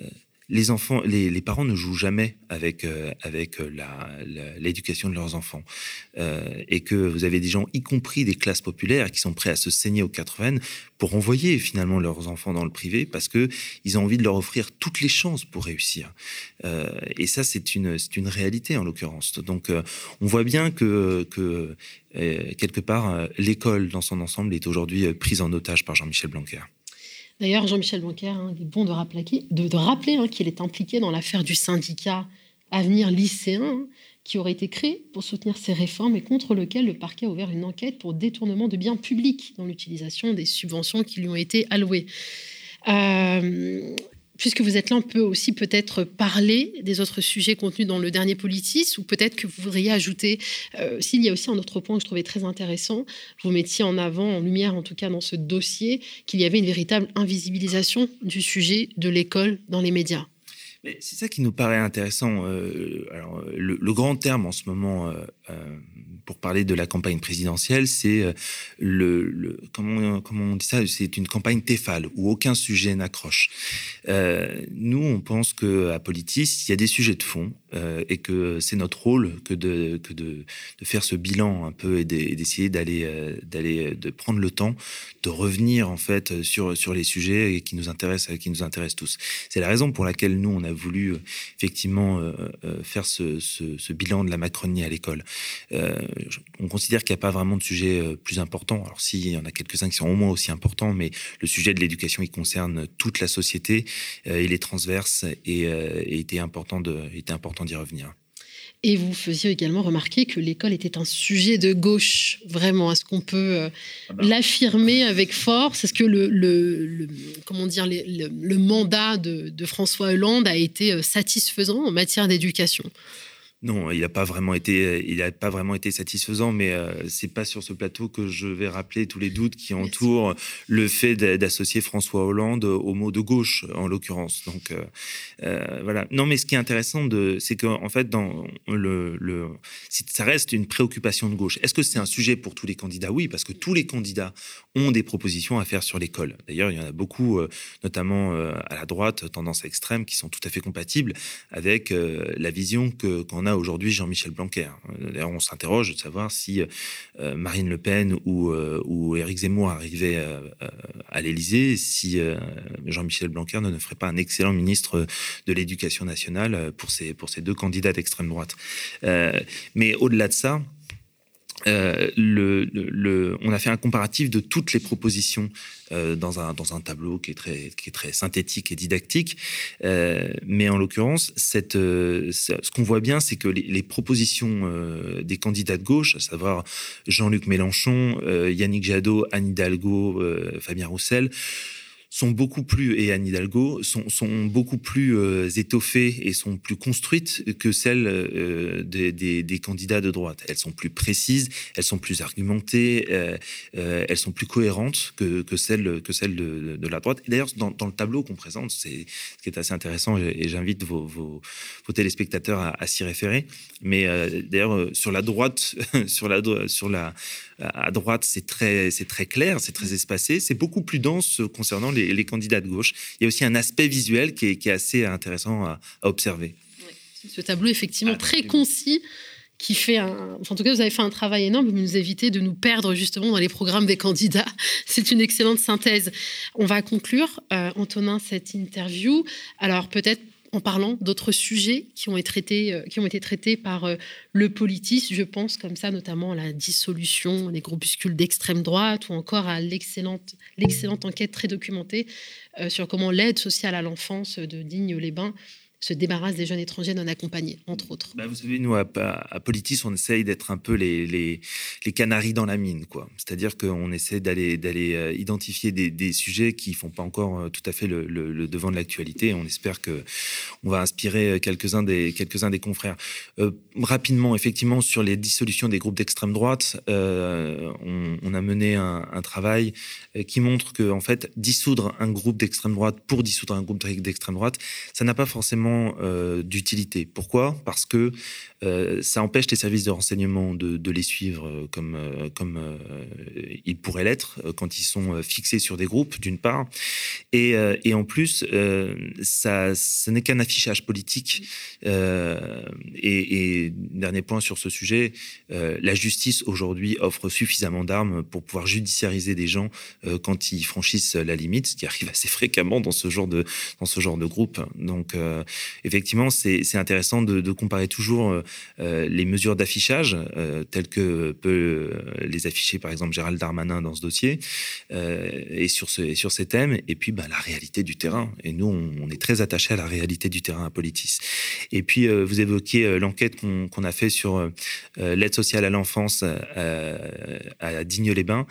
Speaker 5: les enfants, les, les, parents ne jouent jamais avec euh, avec l'éducation de leurs enfants, euh, et que vous avez des gens, y compris des classes populaires, qui sont prêts à se saigner aux quatre veines pour envoyer finalement leurs enfants dans le privé parce que ils ont envie de leur offrir toutes les chances pour réussir. Euh, et ça, c'est une c'est une réalité en l'occurrence. Donc, euh, on voit bien que que euh, quelque part l'école dans son ensemble est aujourd'hui prise en otage par Jean-Michel Blanquer.
Speaker 1: D'ailleurs, Jean-Michel Blanquer, hein, il est bon de rappeler, hein, qu'il est impliqué dans l'affaire du syndicat Avenir lycéen, hein, qui aurait été créé pour soutenir ces réformes et contre lequel le parquet a ouvert une enquête pour détournement de biens publics dans l'utilisation des subventions qui lui ont été allouées. Euh, puisque vous êtes là, on peut aussi peut-être parler des autres sujets contenus dans le dernier Politis, ou peut-être que vous voudriez ajouter, euh, s'il y a aussi un autre point que je trouvais très intéressant, vous mettiez en avant, en lumière en tout cas dans ce dossier, qu'il y avait une véritable invisibilisation du sujet de l'école dans les médias.
Speaker 5: C'est ça qui nous paraît intéressant. Euh, alors, le, le, grand terme en ce moment, euh, euh pour parler de la campagne présidentielle, c'est euh, le, comment, comment on dit ça? C'est une campagne téfale où aucun sujet n'accroche. Euh, nous, on pense que à Politis, il y a des sujets de fond euh, et que c'est notre rôle que de que de, faire ce bilan un peu et d'essayer d'aller euh, d'aller de prendre le temps de revenir en fait sur sur les sujets qui nous intéressent qui nous intéressent tous. C'est la raison pour laquelle nous on a voulu effectivement faire ce, ce, ce, bilan de la Macronie à l'école. Euh, on considère qu'il n'y a pas vraiment de sujet euh, plus important. Alors, s'il y en a quelques-uns qui sont au moins aussi importants, mais le sujet de l'éducation, il concerne toute la société, euh, il est transverse et, euh, et était important d'y revenir.
Speaker 1: Et vous faisiez également remarquer que l'école était un sujet de gauche, vraiment. Est-ce qu'on peut euh, ah ben. l'affirmer avec force? Est-ce que le, le, le, comment dire, le, le mandat de, de, François Hollande a été satisfaisant en matière d'éducation?
Speaker 5: Non, il n'a pas vraiment été, il a pas vraiment été satisfaisant, mais euh, c'est pas sur ce plateau que je vais rappeler tous les doutes qui entourent le fait d'associer François Hollande au mot de gauche, en l'occurrence. Donc euh, euh, voilà. Non, mais ce qui est intéressant, c'est qu'en fait, dans le, le, ça reste une préoccupation de gauche. Est-ce que c'est un sujet pour tous les candidats? Oui, parce que tous les candidats ont des propositions à faire sur l'école. D'ailleurs, il y en a beaucoup, euh, notamment à la droite, tendance extrême, qui sont tout à fait compatibles avec la vision que qu'on a aujourd'hui Jean-Michel Blanquer. D'ailleurs, on s'interroge de savoir si Marine Le Pen ou, ou Éric Zemmour arrivaient à l'Élysée, si Jean-Michel Blanquer ne, ne ferait pas un excellent ministre de l'Éducation nationale pour ces, pour ces deux candidats d'extrême droite. mais au-delà de ça, euh, le, le, on a fait un comparatif de toutes les propositions euh, dans, un, dans un tableau qui est très, qui est très synthétique et didactique. Euh, mais en l'occurrence, euh, ce qu'on voit bien, c'est que les, les propositions euh, des candidats de gauche, à savoir Jean-Luc Mélenchon, Yannick Jadot, Anne Hidalgo, Fabien Roussel, sont beaucoup plus, et Anne Hidalgo, sont, beaucoup plus euh, étoffées et sont plus construites que celles euh, des, candidats de droite. Elles sont plus précises, elles sont plus argumentées, euh, elles sont plus cohérentes que, celles, que celles de, la droite. D'ailleurs, dans, le tableau qu'on présente, c'est ce qui est assez intéressant, et j'invite vos, téléspectateurs à, s'y référer. Mais d'ailleurs, sur la droite, sur la, sur la, à droite, c'est très, c'est très clair, c'est très espacé, c'est beaucoup plus dense concernant les, les, candidats de gauche. Il y a aussi un aspect visuel qui est, qui est assez intéressant à, à observer.
Speaker 1: Oui, ce tableau effectivement ah, très concis qui fait un. Enfin, en tout cas, vous avez fait un travail énorme. Vous nous évitez de nous perdre justement dans les programmes des candidats. C'est une excellente synthèse. On va conclure, euh, Antonin, cette interview. Alors, peut-être en parlant d'autres sujets qui ont été traités, euh, qui ont été traités par euh, le politis. Je pense comme ça notamment à la dissolution des groupuscules d'extrême droite ou encore à l'excellente, enquête très documentée euh, sur comment l'aide sociale à l'enfance de Digne-les-Bains se débarrasse des jeunes étrangers non accompagnés, entre autres.
Speaker 5: Bah, vous savez, nous, à, Politis, on essaye d'être un peu les, les, canaris dans la mine. quoi. C'est-à-dire qu'on essaie d'aller d'aller euh, identifier des, sujets qui font pas encore euh, tout à fait le, devant de l'actualité. On espère que on va inspirer quelques-uns des, quelques-uns des confrères. Euh, rapidement, effectivement, sur les dissolutions des groupes d'extrême droite, euh, on, on, a mené un, un travail qui montre que, en fait, dissoudre un groupe d'extrême droite pour dissoudre un groupe d'extrême droite, ça n'a pas forcément euh, d'utilité. Pourquoi? Parce que euh, ça empêche les services de renseignement de, les suivre euh, comme, comme ils pourraient l'être quand ils sont fixés sur des groupes, d'une part. Et, et, en plus, ça, ce n'est qu'un affichage politique. Et, dernier point sur ce sujet, la justice aujourd'hui offre suffisamment d'armes pour pouvoir judiciariser des gens quand ils franchissent la limite, ce qui arrive assez fréquemment dans ce genre de, dans ce genre de groupe. Donc, effectivement, c'est intéressant de, comparer toujours euh, euh, les mesures d'affichage euh, telles que peut les afficher par exemple Gérald Darmanin dans ce dossier et sur, ce, sur ces thèmes, et puis bah, la réalité du terrain. Et nous, on, est très attachés à la réalité du terrain à Politis. Et puis, vous évoquiez l'enquête qu'on a fait sur l'aide sociale à l'enfance à, Digne-les-Bains.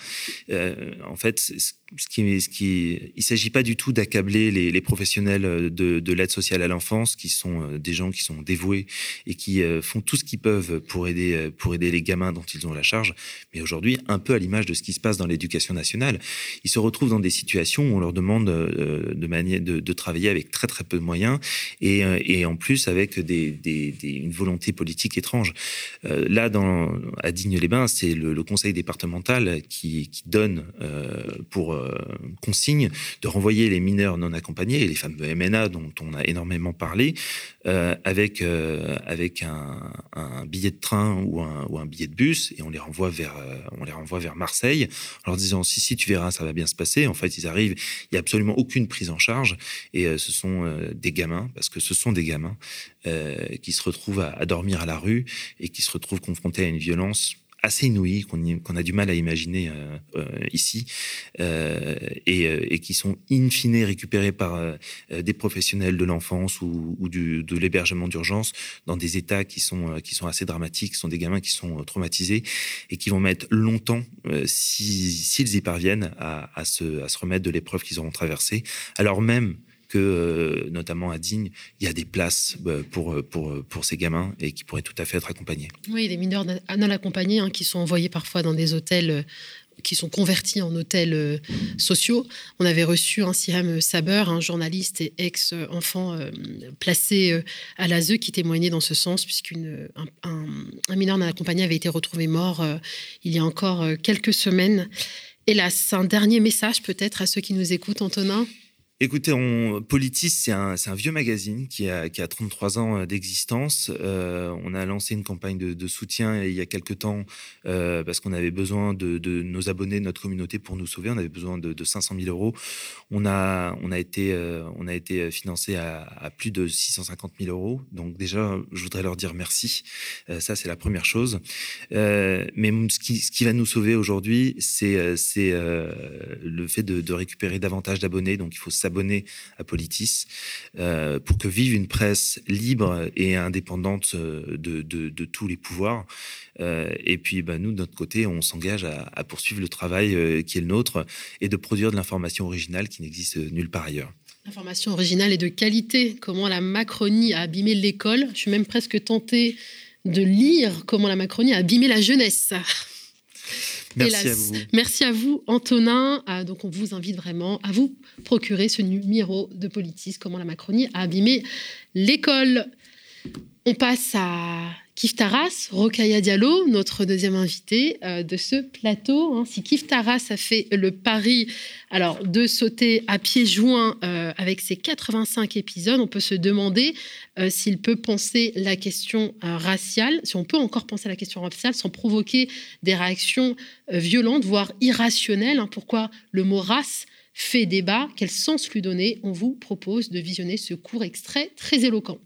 Speaker 5: en fait, ce qui, s'agit pas du tout d'accabler les, professionnels de, de l'aide sociale à l'enfance, qui sont euh, des gens qui sont dévoués et qui euh, font tout ce qu'ils peuvent pour aider, euh, les gamins dont ils ont la charge. Mais aujourd'hui, un peu à l'image de ce qui se passe dans l'éducation nationale, ils se retrouvent dans des situations où on leur demande de, travailler avec très très peu de moyens et, en plus avec une volonté politique étrange. là, à Digne-les-Bains, c'est le, conseil départemental qui, donne pour euh, consigne de renvoyer les mineurs non accompagnés, les femmes de MNA dont on a énormément parlé, euh, avec, euh, avec un, billet de train ou un, billet de bus, et on les renvoie vers, on les renvoie vers Marseille, en leur disant si, si, tu verras, ça va bien se passer. En fait, ils arrivent, il n'y a absolument aucune prise en charge, et ce sont des gamins, parce que ce sont des gamins qui se retrouvent à dormir à la rue et qui se retrouvent confrontés à une violence assez inouïs qu'on a du mal à imaginer euh, euh, ici euh, et, qui sont in fine récupérés par des professionnels de l'enfance ou, de l'hébergement d'urgence dans des états qui sont, assez dramatiques. Sont des gamins qui sont traumatisés et qui vont mettre longtemps, s'ils y parviennent, à, à, se, à se remettre de l'épreuve qu'ils auront traversée, alors même que, euh, notamment à Digne, il y a des places euh, pour, euh, pour, pour ces gamins et qui pourraient tout à fait être accompagnés.
Speaker 1: Oui, des mineurs non accompagnés hein, qui sont envoyés parfois dans des hôtels qui sont convertis en hôtels sociaux. On avait reçu un Siram Saber, un journaliste et ex-enfant placé à l'ASE, qui témoignait dans ce sens, puisqu'un un, un, mineur non accompagné avait été retrouvé mort il y a encore quelques semaines. Hélas, un dernier message peut-être à ceux qui nous écoutent, Antonin?
Speaker 5: Écoutez, Politis, c'est un, vieux magazine qui a, qui a 33 ans euh, d'existence. Euh, on a lancé une campagne de, soutien il y a quelques temps euh, parce qu'on avait besoin de, nos abonnés, de notre communauté pour nous sauver. On avait besoin de, de 500 000 euros. On a, été, euh, financé à, plus de 650 000 euros. Donc déjà, je voudrais leur dire merci. Euh, ça, c'est la première chose. Euh, mais ce qui, va nous sauver aujourd'hui, c'est le fait de, de récupérer davantage d'abonnés. Donc il faut s'abonner à Politis euh, pour que vive une presse libre et indépendante euh, de, tous les pouvoirs. Euh, et puis, bah, nous, de notre côté, on s'engage à, poursuivre le travail qui est le nôtre et de produire de l'information originale qui n'existe nulle part ailleurs.
Speaker 1: Information originale et de qualité. Comment la Macronie a abîmé l'école? Je suis même presque tentée de lire comment la Macronie a abîmé la jeunesse.
Speaker 5: Merci à vous.
Speaker 1: Merci à vous, Antonin. Ah, donc, on vous invite vraiment à vous procurer ce numéro de Politis, comment la Macronie a abîmé l'école. On passe à Kif Taras, Rokaya Diallo, notre deuxième invité euh, de ce plateau. Hein. Si Kif Taras a fait le pari alors, de sauter à pieds joints euh, avec ses 85 épisodes, on peut se demander euh, s'il peut penser la question raciale, si on peut encore penser la question raciale sans provoquer des réactions violentes, voire irrationnelles. Hein. Pourquoi le mot race fait débat? Quel sens lui donner? On vous propose de visionner ce court extrait très éloquent.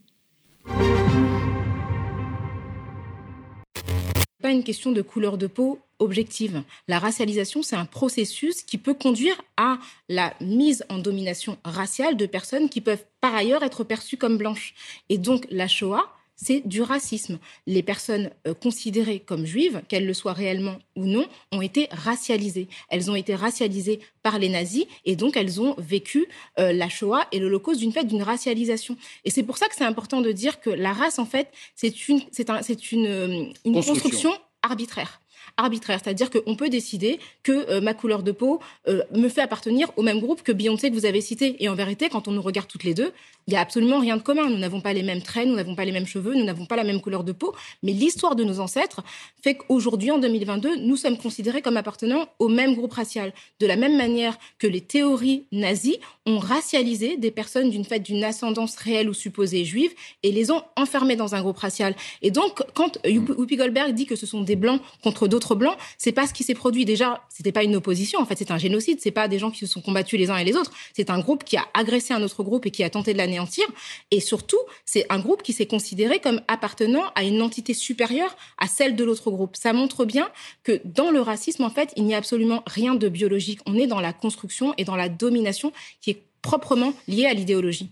Speaker 6: Pas une question de couleur de peau, objective. La racialisation, c'est un processus qui peut conduire à la mise en domination raciale de personnes qui peuvent par ailleurs être perçues comme blanches. Et donc la Shoah, c'est du racisme. Les personnes euh, considérées comme juives, qu'elles le soient réellement ou non, ont été racialisées. Elles ont été racialisées par les nazis et donc elles ont vécu euh, la Shoah et l'Holocauste d'une fait d'une racialisation. Et c'est pour ça que c'est important de dire que la race, en fait, c'est une, c'est un, une, euh, une construction arbitraire arbitraire, c'est-à-dire qu'on peut décider que euh, ma couleur de peau euh, me fait appartenir au même groupe que Beyoncé que vous avez cité. Et en vérité, quand on nous regarde toutes les deux, il n'y a absolument rien de commun. Nous n'avons pas les mêmes traits, nous n'avons pas les mêmes cheveux, nous n'avons pas la même couleur de peau. Mais l'histoire de nos ancêtres fait qu'aujourd'hui, en 2022, nous sommes considérés comme appartenant au même groupe racial. De la même manière que les théories nazies ont racialisé des personnes d'une d'une ascendance réelle ou supposée juive et les ont enfermées dans un groupe racial. Et donc, quand Whoopi Goldberg dit que ce sont des blancs contre d'autres blancs, c'est pas ce qui s'est produit. Déjà, c'était pas une opposition. En fait, c'est un génocide. C'est pas des gens qui se sont combattus les uns et les autres. C'est un groupe qui a agressé un autre groupe et qui a tenté de l'anéantir. Et surtout, c'est un groupe qui s'est considéré comme appartenant à une entité supérieure à celle de l'autre groupe. Ça montre bien que dans le racisme, en fait, il n'y a absolument rien de biologique. On est dans la construction et dans la domination qui est proprement liée à l'idéologie.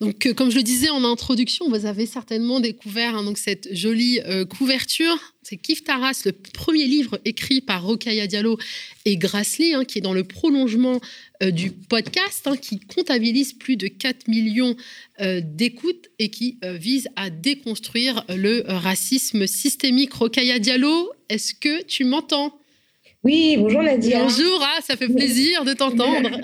Speaker 1: Donc, euh, comme je le disais en introduction, vous avez certainement découvert hein, cette jolie euh, couverture. C'est Kif Taras, le premier livre écrit par Rokaya Diallo et Grassley, hein, qui est dans le prolongement euh, du podcast, hein, qui comptabilise plus de 4 millions d'écoutes et qui vise à déconstruire le racisme systémique. Rokaya Diallo, est-ce que tu m'entends?
Speaker 7: Oui, bonjour Nadia.
Speaker 1: Bonjour, ah, ça fait plaisir de t'entendre.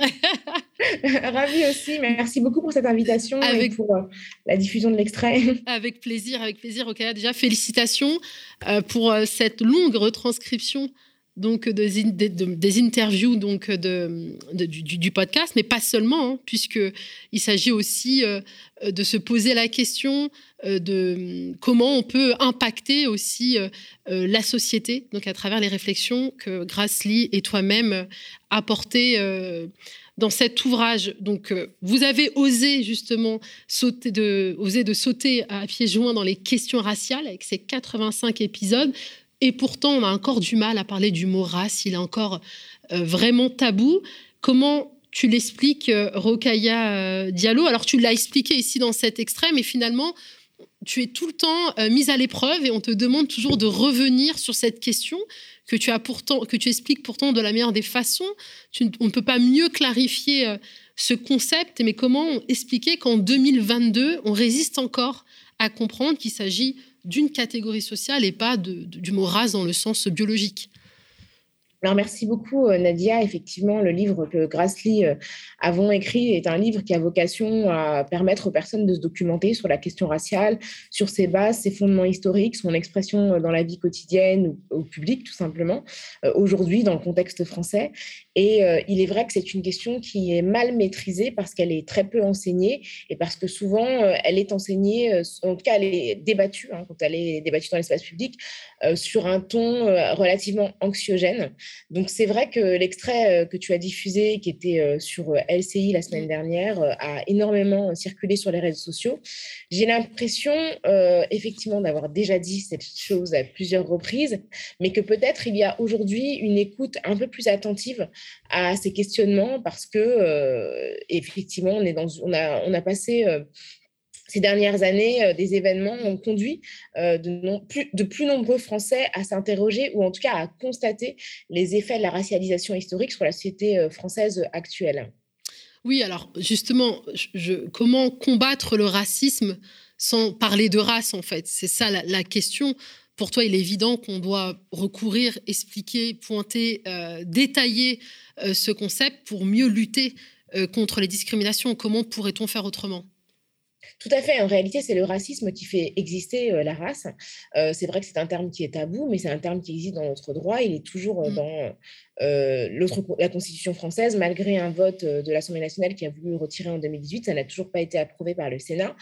Speaker 7: Ravi aussi, merci beaucoup pour cette invitation et pour euh, la diffusion de l'extrait.
Speaker 1: Avec plaisir, avec plaisir. Ok, déjà félicitations euh, pour euh, cette longue retranscription donc des, des interviews donc de, du, podcast, mais pas seulement, hein, puisque il s'agit aussi de se poser la question euh, de comment on peut impacter aussi euh, euh, la société, donc à travers les réflexions que Grassley et toi-même apportez dans cet ouvrage. Donc, vous avez osé justement sauter oser de sauter à pieds joints dans les questions raciales avec ces 85 épisodes. Et pourtant, on a encore du mal à parler du mot race. Il est encore vraiment tabou. Comment tu l'expliques, Rokaya Diallo? Alors, tu l'as expliqué ici dans cet extrait, mais finalement, tu es tout le temps euh, mise à l'épreuve et on te demande toujours de revenir sur cette question que tu as pourtant, que tu expliques pourtant de la meilleure des façons. on ne peut pas mieux clarifier euh, ce concept, mais comment expliquer qu'en 2022, on résiste encore à comprendre qu'il s'agit d'une catégorie sociale et pas du mot race dans le sens biologique
Speaker 7: alors, merci beaucoup, euh, Nadia. Effectivement, le livre que Grassley euh, avons écrit est un livre qui a vocation à permettre aux personnes de se documenter sur la question raciale, sur ses bases, ses fondements historiques, son expression euh, dans la vie quotidienne ou au public, tout simplement, aujourd'hui, dans le contexte français. Et il est vrai que c'est une question qui est mal maîtrisée parce qu'elle est très peu enseignée et parce que souvent, elle est enseignée, en tout cas, elle est débattue, hein, quand elle est débattue dans l'espace public, sur un ton relativement anxiogène. Donc c'est vrai que l'extrait euh, que tu as diffusé, qui était euh, sur euh, LCI la semaine dernière, a énormément circulé sur les réseaux sociaux. J'ai l'impression effectivement d'avoir déjà dit cette chose à plusieurs reprises, mais que peut-être il y a aujourd'hui une écoute un peu plus attentive à ces questionnements parce que effectivement on est dans on a on a passé ces dernières années, euh, des événements ont conduit euh, de, plus, nombreux Français à s'interroger ou en tout cas à constater les effets de la racialisation historique sur la société euh, française actuelle.
Speaker 1: Oui, alors justement, comment combattre le racisme sans parler de race en fait? C'est ça la, question. Pour toi, il est évident qu'on doit recourir, expliquer, pointer, détailler ce concept pour mieux lutter contre les discriminations. Comment pourrait-on faire autrement?
Speaker 7: Tout à fait. En réalité, c'est le racisme qui fait exister euh, la race. Euh, c'est vrai que c'est un terme qui est tabou, mais c'est un terme qui existe dans notre droit. Il est toujours euh, mmh. Dans la Constitution française, malgré un vote de l'Assemblée nationale qui a voulu le retirer en 2018. Ça n'a toujours pas été approuvé par le Sénat.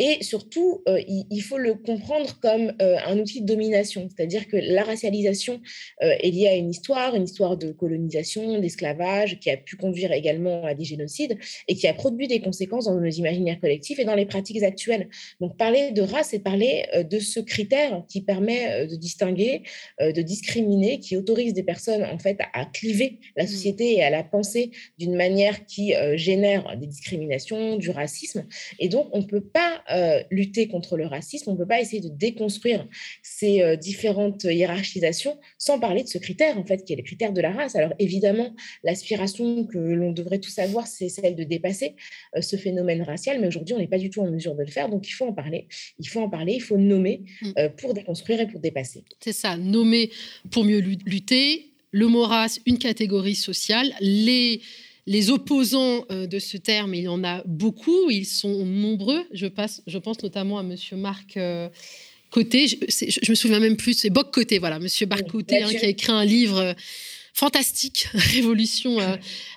Speaker 7: Et surtout, il, faut le comprendre comme un outil de domination, c'est-à-dire que la racialisation est liée à une histoire, une histoire de colonisation, d'esclavage, qui a pu conduire également à des génocides et qui a produit des conséquences dans nos imaginaires collectifs et dans les pratiques actuelles. Donc parler de race, c'est parler de ce critère qui permet de distinguer, de discriminer, qui autorise des personnes en fait à cliver la mmh. société et à la penser d'une manière qui génère des discriminations, du racisme. Et donc on ne peut pas lutter contre le racisme, on ne peut pas essayer de déconstruire ces différentes hiérarchisations sans parler de ce critère en fait qui est le critère de la race. Alors évidemment, l'aspiration que l'on devrait tous avoir, c'est celle de dépasser ce phénomène racial, mais aujourd'hui on n'est pas du tout en mesure de le faire, donc il faut en parler. Il faut en parler, il faut nommer mmh. pour déconstruire et pour dépasser.
Speaker 1: C'est ça, nommer pour mieux lutter. Le mot race, une catégorie sociale. Les les opposants de ce terme, il y en a beaucoup, ils sont nombreux. Je, passe, je pense notamment à Monsieur Marc Côté, je, je, me souviens même plus, c'est Boc Côté, voilà, Monsieur Marc Côté, hein, qui a écrit un livre fantastique, Révolution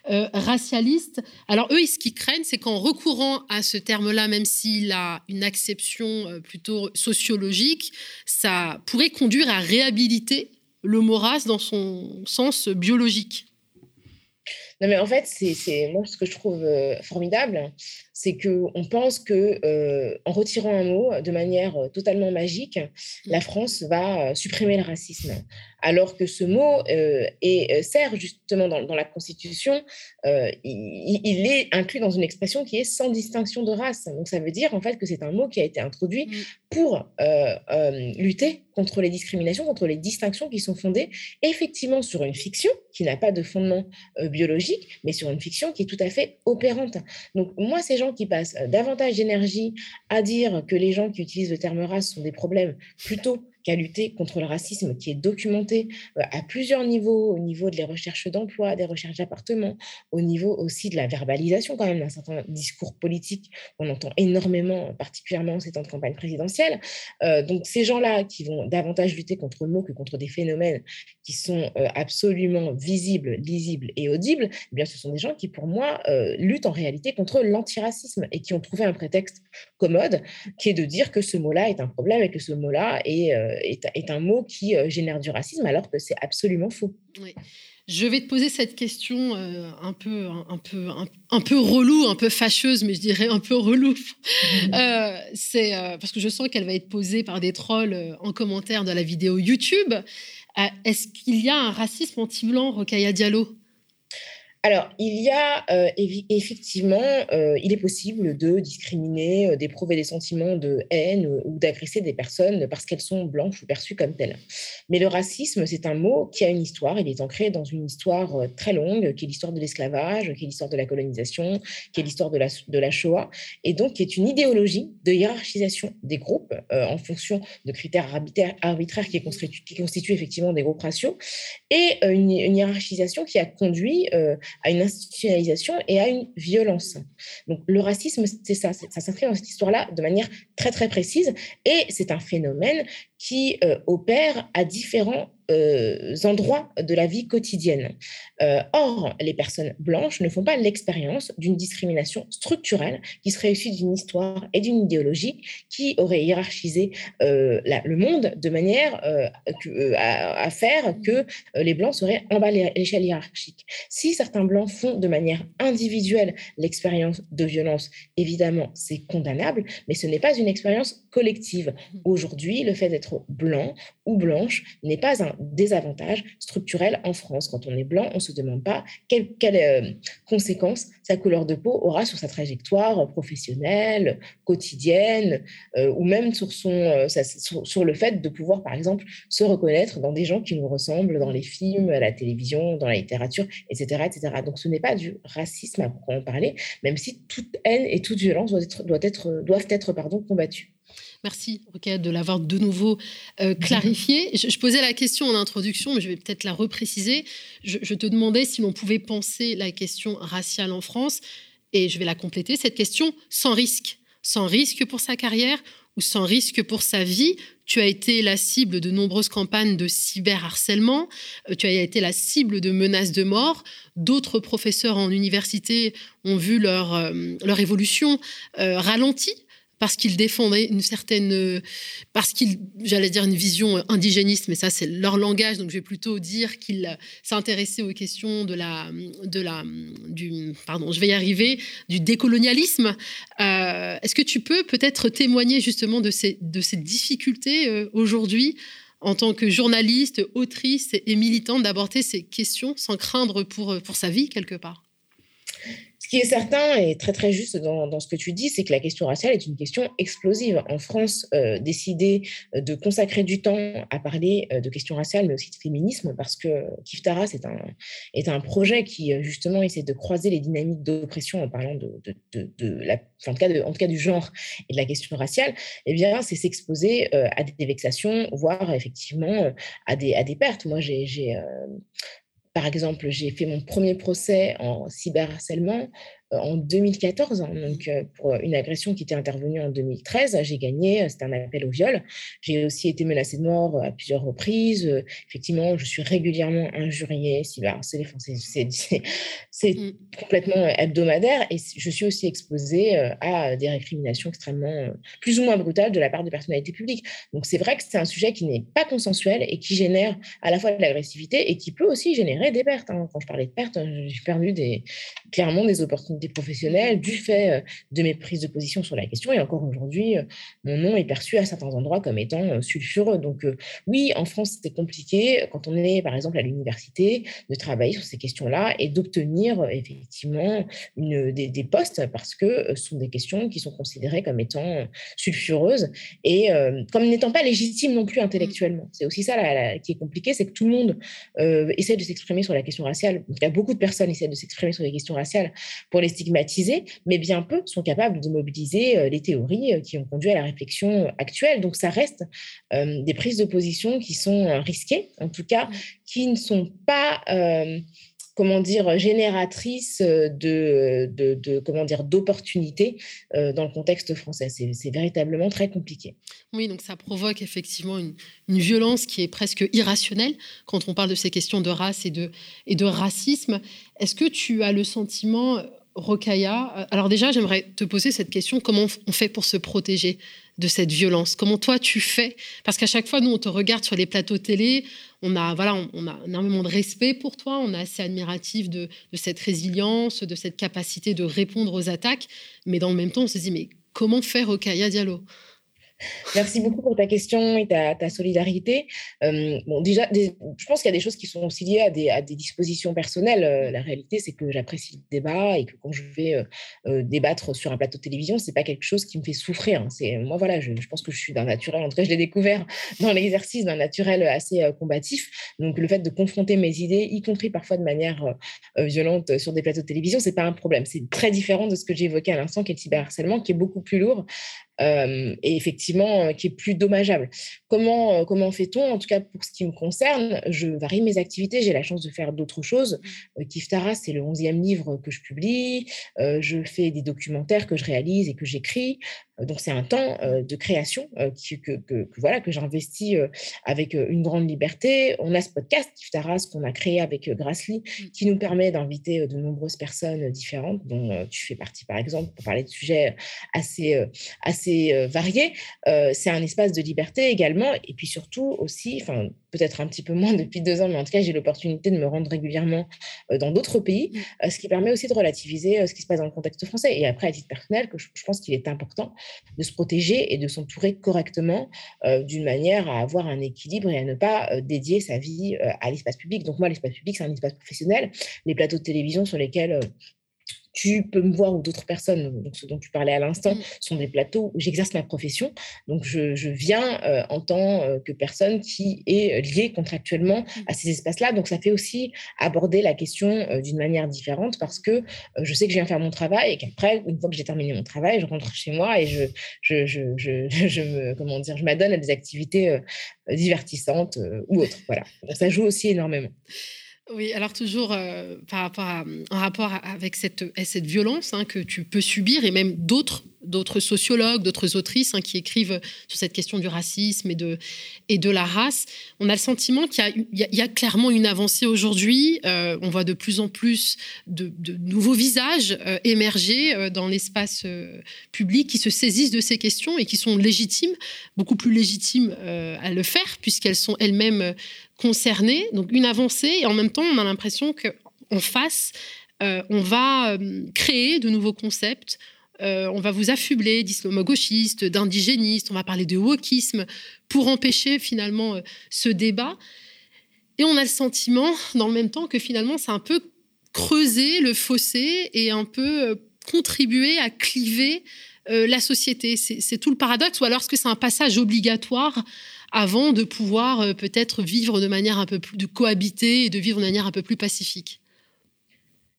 Speaker 1: racialiste. Alors eux, ce qu'ils craignent, c'est qu'en recourant à ce terme-là, même s'il a une acception plutôt sociologique, ça pourrait conduire à réhabiliter le mot race dans son sens biologique.
Speaker 7: Non, mais en fait, c'est moi ce que je trouve formidable, c'est qu'on pense que en retirant un mot de manière totalement magique, mmh. la France va supprimer le racisme alors que ce mot euh, est, euh, sert justement dans, la Constitution, euh, il, est inclus dans une expression qui est sans distinction de race. Donc ça veut dire en fait que c'est un mot qui a été introduit mmh. pour lutter contre les discriminations, contre les distinctions qui sont fondées effectivement sur une fiction qui n'a pas de fondement biologique, mais sur une fiction qui est tout à fait opérante. Donc moi, ces gens qui passent davantage d'énergie à dire que les gens qui utilisent le terme race sont des problèmes plutôt qu'à lutter contre le racisme qui est documenté euh, à plusieurs niveaux, au niveau des recherches d'emploi, des recherches d'appartements, au niveau aussi de la verbalisation quand même d'un certain discours politique qu'on entend énormément, particulièrement en ces temps de campagne présidentielle. Euh, donc ces gens-là qui vont davantage lutter contre le mot que contre des phénomènes qui sont euh, absolument visibles, lisibles et audibles, eh bien ce sont des gens qui pour moi luttent en réalité contre l'antiracisme et qui ont trouvé un prétexte commode qui est de dire que ce mot-là est un problème et que ce mot-là est est, un mot qui euh, génère du racisme, alors que c'est absolument faux.
Speaker 1: Je vais te poser cette question euh, un peu, un, peu, un, peu relou, un peu fâcheuse, mais je dirais un peu relou. Euh, c'est parce que je sens qu'elle va être posée par des trolls en commentaire de la vidéo YouTube. Est-ce qu'il y a un racisme anti-blanc, Rokhaya Diallo?
Speaker 7: Alors, il y a euh, effectivement, euh, il est possible de discriminer, euh, d'éprouver des sentiments de haine ou d'agresser des personnes parce qu'elles sont blanches ou perçues comme telles. Mais le racisme, c'est un mot qui a une histoire. Il est ancré dans une histoire très longue, qui est l'histoire de l'esclavage, qui est l'histoire de la colonisation, qui est l'histoire de la, de la Shoah, et donc qui est une idéologie de hiérarchisation des groupes en fonction de critères arbitraires, qui, constituent, qui constituent effectivement des groupes raciaux, et une, une hiérarchisation qui a conduit à une institutionnalisation et à une violence. Donc le racisme, c'est ça, ça s'inscrit dans cette histoire-là de manière très très précise et c'est un phénomène qui euh, opère à différents euh, endroits de la vie quotidienne. Euh, or, les personnes blanches ne font pas l'expérience d'une discrimination structurelle qui serait issue d'une histoire et d'une idéologie qui aurait hiérarchisé le monde de manière à, à, faire que les blancs seraient en bas à l'échelle hiérarchique. Si certains blancs font de manière individuelle l'expérience de violence, évidemment, c'est condamnable, mais ce n'est pas une expérience collective. Aujourd'hui, le fait d'être blanc ou blanche n'est pas un désavantage structurel en France. Quand on est blanc, on ne se demande pas quelle, quelle euh, conséquence sa couleur de peau aura sur sa trajectoire professionnelle, quotidienne, euh, ou même euh, sur, le fait de pouvoir, par exemple, se reconnaître dans des gens qui nous ressemblent dans les films, à la télévision, dans la littérature, etc. etc. Donc ce n'est pas du racisme à proprement parler, même si toute haine et toute violence doivent être combattues.
Speaker 1: Merci, Roquette, de l'avoir de nouveau euh, clarifié. Je, posais la question en introduction, mais je vais peut-être la repréciser. Je, te demandais si l'on pouvait penser la question raciale en France, et je vais la compléter, cette question sans risque. Sans risque pour sa carrière ou sans risque pour sa vie? Tu as été la cible de nombreuses campagnes de cyberharcèlement, euh, tu as été la cible de menaces de mort. D'autres professeurs en université ont vu leur, euh, leur évolution ralentie parce qu'il défendait une certaine, parce qu'il, j'allais dire une vision indigéniste, mais ça c'est leur langage, donc je vais plutôt dire qu'il s'intéressait aux questions de la, de la, du, pardon, je vais y arriver, du décolonialisme. Euh, est-ce que tu peux peut-être témoigner justement de ces, de ces difficultés euh, aujourd'hui en tant que journaliste, autrice et militante d'aborder ces questions sans craindre pour, pour sa vie quelque part?
Speaker 7: Ce qui est certain et très très juste dans, ce que tu dis, c'est que la question raciale est une question explosive. En France, euh, décider euh, de consacrer du temps à parler euh, de questions raciales, mais aussi de féminisme, parce que Kif Taras est un, est un projet qui justement essaie de croiser les dynamiques d'oppression en parlant de, de, de, la, en, tout cas en tout cas du genre et de la question raciale, eh bien, c'est s'exposer à des vexations, voire effectivement à des, à des pertes. Moi, j'ai par exemple, j'ai fait mon premier procès en cyberharcèlement en 2014, hein, donc euh, pour une agression qui était intervenue en 2013, j'ai gagné, euh, c'était un appel au viol. J'ai aussi été menacée de mort à plusieurs reprises. Effectivement, je suis régulièrement injuriée, cyberharcelée, c'est mmh. complètement hebdomadaire et je suis aussi exposée à des récriminations extrêmement, plus ou moins brutales de la part de personnalités publiques. Donc c'est vrai que c'est un sujet qui n'est pas consensuel et qui génère à la fois de l'agressivité et qui peut aussi générer des pertes. Hein. Quand je parlais de pertes, j'ai perdu des, clairement des opportunités des professionnels du fait euh, de mes prises de position sur la question. Et encore aujourd'hui, euh, mon nom est perçu à certains endroits comme étant euh, sulfureux. Donc oui, en France, c'est compliqué quand on est, par exemple, à l'université, de travailler sur ces questions-là et d'obtenir effectivement une, des, postes parce que ce sont des questions qui sont considérées comme étant sulfureuses et comme n'étant pas légitimes non plus intellectuellement. C'est aussi ça qui est compliqué, c'est que tout le monde essaie de s'exprimer sur la question raciale. Il y a beaucoup de personnes essaient de s'exprimer sur les questions raciales pour les stigmatisés, mais bien peu sont capables de mobiliser euh, les théories euh, qui ont conduit à la réflexion actuelle. Donc ça reste euh, des prises de position qui sont risquées, en tout cas, qui ne sont pas comment dire, génératrices de, de, comment dire, d'opportunités dans le contexte français. C'est véritablement très compliqué.
Speaker 1: Oui, donc ça provoque effectivement une, une, violence qui est presque irrationnelle quand on parle de ces questions de race et de, et de racisme. Est-ce que tu as le sentiment Rokaya, euh, alors déjà, j'aimerais te poser cette question comment on fait pour se protéger de cette violence? Comment toi tu fais? Parce qu'à chaque fois, nous, on te regarde sur les plateaux télé, on a, voilà, on, a énormément de respect pour toi, on est assez admiratif de, cette résilience, de cette capacité de répondre aux attaques, mais dans le même temps, on se dit, mais comment faire Rokaya Diallo?
Speaker 7: Merci beaucoup pour ta question et ta, solidarité. Euh, bon, déjà, je pense qu'il y a des choses qui sont aussi liées à des, dispositions personnelles. Euh, la réalité, c'est que j'apprécie le débat et que quand je vais euh, débattre sur un plateau de télévision, c'est pas quelque chose qui me fait souffrir. Hein. C'est moi, voilà, je, pense que je suis d'un naturel. En tout cas, je l'ai découvert dans l'exercice d'un naturel assez combatif. Donc, le fait de confronter mes idées, y compris parfois de manière violente sur des plateaux de télévision, c'est pas un problème. C'est très différent de ce que j'ai évoqué à l'instant, qui est le cyberharcèlement, qui est beaucoup plus lourd et effectivement qui est plus dommageable. Comment, comment fait-on? En tout cas, pour ce qui me concerne, je varie mes activités. J'ai la chance de faire d'autres choses. Kiftara, c'est le 11e livre que je publie. je fais des documentaires que je réalise et que j'écris. Donc, c'est un temps de création que, que, voilà, que j'investis avec une grande liberté. On a ce podcast, Kiftaras, qu'on a créé avec Grassly, mmh. qui nous permet d'inviter de nombreuses personnes différentes, dont tu fais partie, par exemple, pour parler de sujets assez, assez variés. c'est un espace de liberté également. Et puis surtout aussi, enfin, peut-être un petit peu moins depuis deux ans, mais en tout cas, j'ai l'opportunité de me rendre régulièrement dans d'autres pays, mmh. ce qui permet aussi de relativiser ce qui se passe dans le contexte français. Et après, à titre personnel, que je pense qu'il est important de se protéger et de s'entourer correctement euh, d'une manière à avoir un équilibre et à ne pas euh, dédier sa vie euh, à l'espace public. Donc moi, l'espace public, c'est un espace professionnel. Les plateaux de télévision sur lesquels tu peux me voir ou d'autres personnes, donc ce dont tu parlais à l'instant, mmh. sont des plateaux où j'exerce ma profession. Donc, je, viens euh, en tant euh, que personne qui est liée contractuellement mmh. à ces espaces-là. Donc, ça fait aussi aborder la question euh, d'une manière différente parce que je sais que je viens faire mon travail et qu'après, une fois que j'ai terminé mon travail, je rentre chez moi et je, je, je, je me, comment dire, je m'adonne à des activités divertissantes ou autres. Voilà. ça joue aussi énormément.
Speaker 1: Oui, alors toujours par rapport en rapport avec cette, cette violence hein, que tu peux subir et même d'autres d'autres sociologues, d'autres autrices hein, qui écrivent sur cette question du racisme et de, et de la race. On a le sentiment qu'il y, a clairement une avancée aujourd'hui. Euh, on voit de plus en plus de, nouveaux visages euh, émerger euh, dans l'espace public qui se saisissent de ces questions et qui sont légitimes, beaucoup plus légitimes à le faire puisqu'elles sont elles-mêmes concernées. Donc une avancée et en même temps on a l'impression qu'en face, on va créer de nouveaux concepts euh, on va vous affubler d'islamo-gauchistes, d'indigénistes, on va parler de wokisme pour empêcher finalement euh, ce débat. Et on a le sentiment, dans le même temps, que finalement, c'est un peu creuser le fossé et un peu euh, contribuer à cliver la société. C'est tout le paradoxe. Ou alors, est-ce que c'est un passage obligatoire avant de pouvoir peut-être vivre de manière un peu plus, de cohabiter et de vivre de manière un peu plus pacifique.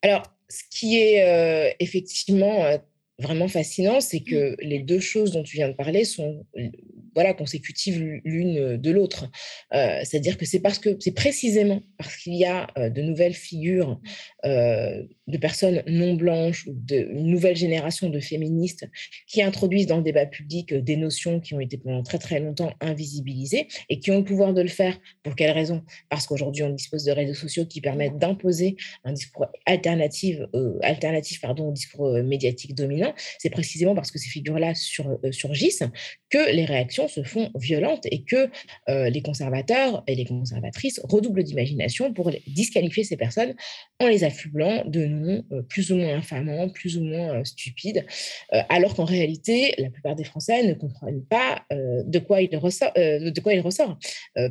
Speaker 7: Alors, ce qui est effectivement vraiment fascinant, c'est que les deux choses dont tu viens de parler sont voilà, consécutives l'une de l'autre. Euh, c'est-à-dire que c'est parce que c'est précisément parce qu'il y a euh, de nouvelles figures euh, de personnes non blanches ou d'une nouvelle génération de féministes qui introduisent dans le débat public des notions qui ont été pendant très très longtemps invisibilisées et qui ont le pouvoir de le faire. Pour quelles raisons Parce qu'aujourd'hui on dispose de réseaux sociaux qui permettent d'imposer un discours alternatif, alternatif pardon, au discours médiatique dominant. C'est précisément parce que ces figures-là sur, surgissent que les réactions se font violentes et que euh, les conservateurs et les conservatrices redoublent d'imagination pour disqualifier ces personnes en les affublant de noms euh, plus ou moins infamants, plus ou moins euh, stupides, alors qu'en réalité, la plupart des Français ne comprennent pas de quoi il ressort.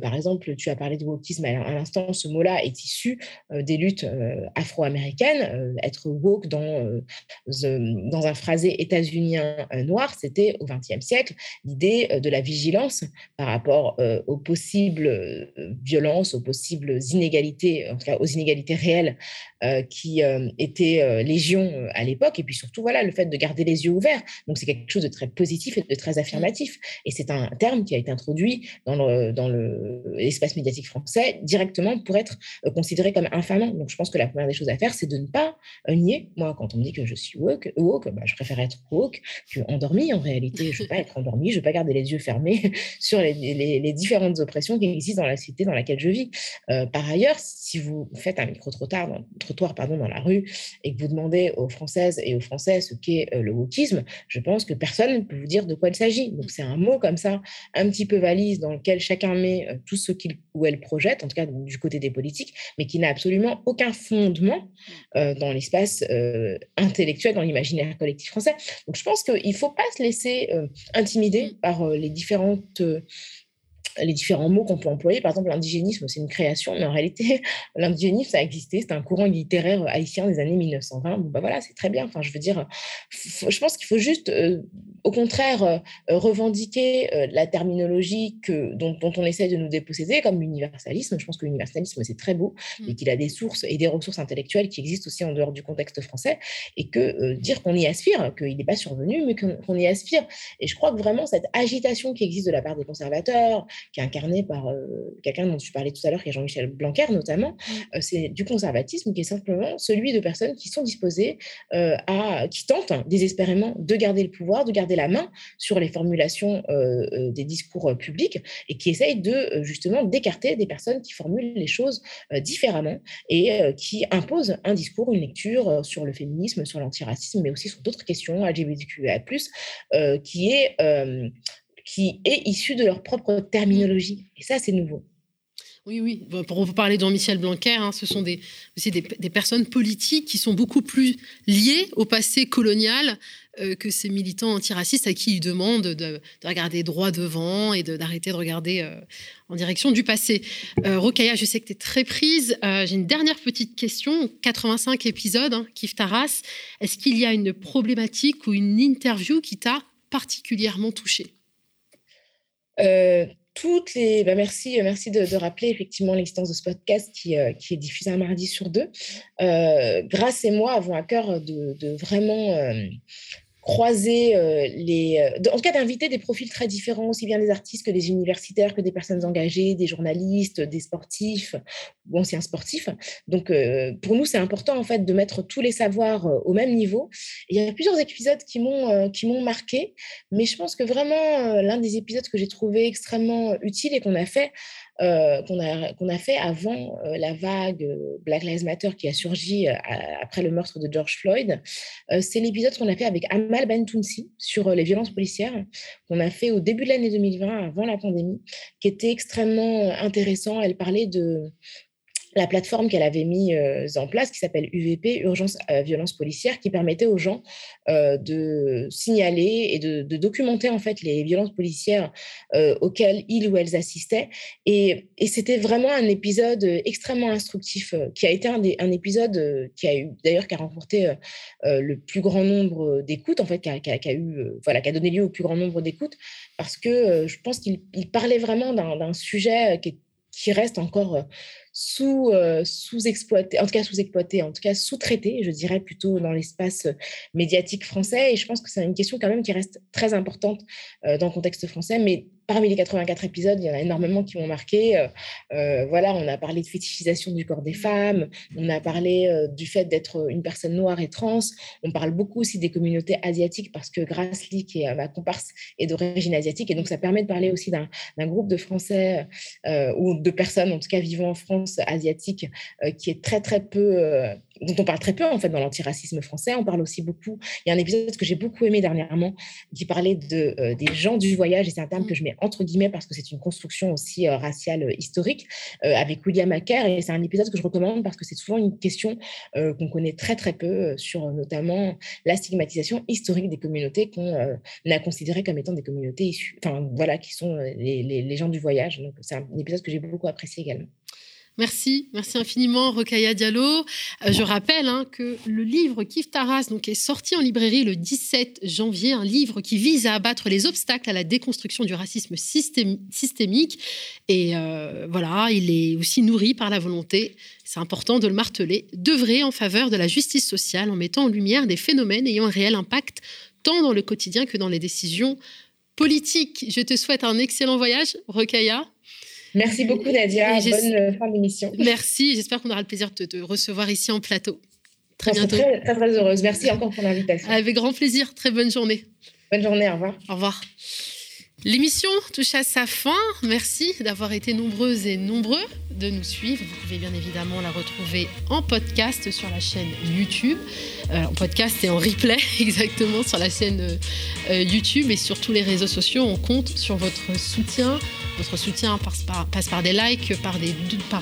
Speaker 7: par exemple, tu as parlé de wokisme à l'instant, ce mot-là est issu des luttes afro-américaines. être woke dans, dans un phrasé états-unien noir, c'était au XXe siècle l'idée de la vigilance par rapport euh, aux possibles euh, violences, aux possibles inégalités, en tout cas aux inégalités réelles euh, qui étaient légion à l'époque. Et puis surtout, voilà, le fait de garder les yeux ouverts. Donc c'est quelque chose de très positif et de très affirmatif. Et c'est un terme qui a été introduit dans le dans l'espace médiatique français directement pour être considéré comme infamant. Donc je pense que la première des choses à faire, c'est de ne pas nier. Moi, quand on me dit que je suis woke, woke bah, je préfère être woke que endormi. En réalité, je ne veux pas être endormi, je ne veux pas garder les yeux fermés sur les, différentes oppressions qui existent dans la cité dans laquelle je vis. Euh, par ailleurs, si vous faites un micro-trottoir dans, trottoir, pardon, dans la rue et que vous demandez aux Françaises et aux Français ce qu'est euh, le wokisme, je pense que personne ne peut vous dire de quoi il s'agit. Donc c'est un mot comme ça, un petit peu valise, dans lequel chacun met euh, tout ce qu'il ou elle projette, en tout cas du côté des politiques, mais qui n'a absolument aucun fondement dans l'espace intellectuel, dans l'imaginaire collectif français. Donc je pense qu'il ne faut pas se laisser intimider par les différentes les différents mots qu'on peut employer. Par exemple, l'indigénisme, c'est une création, mais en réalité, l'indigénisme, ça a existé. C'est un courant littéraire haïtien des années 1920. Bon, bah voilà, c'est très bien. Enfin, je veux dire, je pense qu'il faut juste, euh, au contraire, euh, revendiquer euh, la terminologie que, dont, on essaie de nous déposséder, comme l'universalisme. Je pense que l'universalisme, c'est très beau mmh. et qu'il a des sources et des ressources intellectuelles qui existent aussi en dehors du contexte français. Et que dire qu'on y aspire, qu'il n'est pas survenu, mais qu'on y aspire. Et je crois que vraiment, cette agitation qui existe de la part des conservateurs, qui est incarné par euh, quelqu'un dont tu parlais tout à l'heure, qui est Jean-Michel Blanquer notamment, mmh. euh, c'est du conservatisme qui est simplement celui de personnes qui sont disposées euh, à, qui tentent désespérément de garder le pouvoir, de garder la main sur les formulations des discours publics et qui essayent de justement d'écarter des personnes qui formulent les choses différemment et qui imposent un discours, une lecture sur le féminisme, sur l'antiracisme, mais aussi sur d'autres questions LGBTQIA+, qui est qui est issu de leur propre terminologie. Et ça, c'est nouveau.
Speaker 1: Oui, oui. Pour vous parler de michel Blanquer, hein, ce sont des, aussi des, personnes politiques qui sont beaucoup plus liées au passé colonial euh, que ces militants antiracistes à qui ils demandent de, regarder droit devant et d'arrêter de, regarder euh, en direction du passé. Euh, Rokaya, je sais que tu es très prise. Euh, j'ai une dernière petite question. 85 épisodes, hein, Kif Taras. Est-ce qu'il y a une problématique ou une interview qui t'a particulièrement touchée?
Speaker 7: Toutes les, bah, merci, merci de, rappeler effectivement l'existence de ce podcast qui, euh, qui, est diffusé un mardi sur deux. Euh, Grâce et moi avons à cœur de, vraiment croiser les. en tout cas, d'inviter des profils très différents, aussi bien des artistes que des universitaires, que des personnes engagées, des journalistes, des sportifs, ou anciens sportifs. Donc, pour nous, c'est important en fait de mettre tous les savoirs au même niveau. il y a plusieurs épisodes qui m'ont qui m'ont marqué, mais je pense que vraiment l'un des épisodes que j'ai trouvé extrêmement utile et qu'on a fait euh, qu'on a, a fait avant euh, la vague euh, Black Lives Matter qui a surgi après le meurtre de George Floyd. c'est l'épisode qu'on a fait avec Amal Bentounsi sur les violences policières, qu'on a fait au début de l'année 2020, avant la pandémie, qui était extrêmement intéressant. Elle parlait de, la plateforme qu'elle avait mise euh, en place qui s'appelle UVP, Urgence euh, Violence Policière, qui permettait aux gens euh, de signaler et de, documenter en fait les violences policières auxquelles ils ou elles assistaient. Et, c'était vraiment un épisode extrêmement instructif, qui a été un, épisode qui a eu d'ailleurs qui a remporté le plus grand nombre d'écoutes, en fait, qui a, eu, voilà, qui a donné lieu au plus grand nombre d'écoutes, parce que je pense qu'il parlait vraiment d'un sujet qui, qui reste encore sous, euh, sous-exploité, en tout cas sous-exploité, en tout cas sous-traité, je dirais plutôt dans l'espace euh, médiatique français. Et je pense que c'est une question quand même qui reste très importante euh, dans le contexte français, mais parmi les 84 épisodes, il y en a énormément qui m'ont marqué. Euh, euh, voilà, on a parlé de fétichisation du corps des femmes, on a parlé euh, du fait d'être une personne noire et trans. On parle beaucoup aussi des communautés asiatiques parce que Grassley, qui est ma comparse, est d'origine asiatique. Et donc, ça permet de parler aussi d'un groupe de Français ou de personnes, en tout cas vivant en France, asiatiques, qui est très, très peu dont on parle très peu en fait dans l'antiracisme français. On parle aussi beaucoup. Il y a un épisode que j'ai beaucoup aimé dernièrement qui parlait de, euh, des gens du voyage et c'est un terme que je mets entre guillemets parce que c'est une construction aussi euh, raciale euh, historique avec William Acker et c'est un épisode que je recommande parce que c'est souvent une question qu'on connaît très très peu sur notamment la stigmatisation historique des communautés qu'on a considérées comme étant des communautés issues, enfin voilà, qui sont les, les, les gens du voyage. Donc c'est un épisode que j'ai beaucoup apprécié également.
Speaker 1: Merci, merci infiniment, Rokaya Diallo. Euh, je rappelle hein, que le livre Kif Taras donc, est sorti en librairie le 17 janvier, un livre qui vise à abattre les obstacles à la déconstruction du racisme systémique. Et euh, voilà, il est aussi nourri par la volonté, c'est important de le marteler, d'œuvrer en faveur de la justice sociale en mettant en lumière des phénomènes ayant un réel impact tant dans le quotidien que dans les décisions politiques. Je te souhaite un excellent voyage, Rokaya.
Speaker 7: Merci beaucoup, Nadia. Bonne euh, fin d'émission.
Speaker 1: Merci. J'espère qu'on aura le plaisir de te recevoir ici en plateau.
Speaker 7: Très bientôt. Très, très, très heureuse. Merci encore pour l'invitation.
Speaker 1: Avec grand plaisir. Très bonne journée.
Speaker 7: Bonne journée. Au revoir.
Speaker 1: Au revoir. L'émission touche à sa fin. Merci d'avoir été nombreuses et nombreux de nous suivre. Vous pouvez bien évidemment la retrouver en podcast sur la chaîne YouTube. Euh, en podcast et en replay exactement sur la chaîne euh, YouTube et sur tous les réseaux sociaux. On compte sur votre soutien votre soutien passe par, des likes, par, des,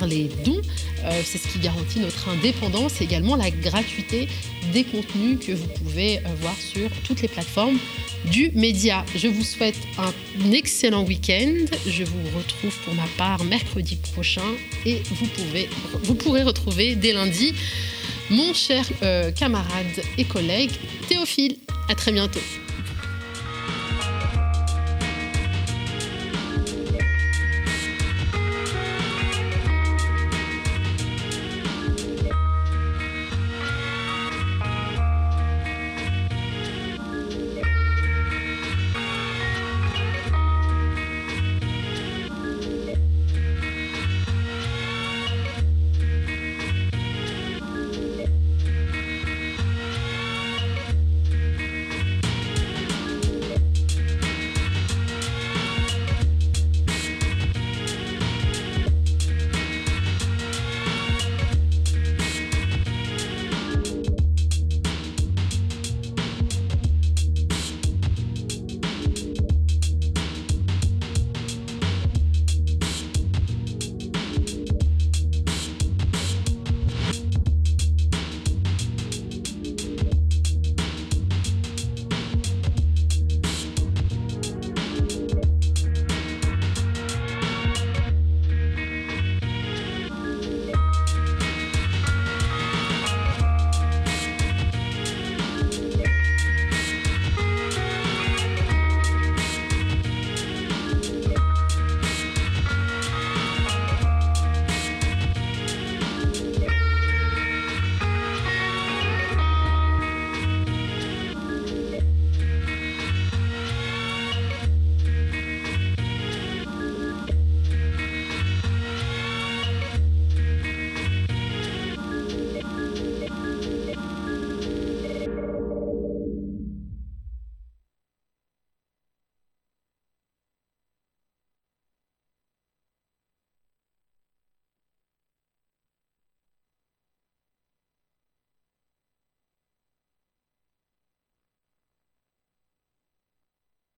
Speaker 1: les dons. Euh, c'est ce qui garantit notre indépendance et également la gratuité des contenus que vous pouvez euh, voir sur toutes les plateformes du média. Je vous souhaite un excellent week-end. Je vous retrouve pour ma part mercredi prochain et vous, pouvez, vous pourrez retrouver dès lundi mon cher euh, camarade et collègue Théophile. À très bientôt.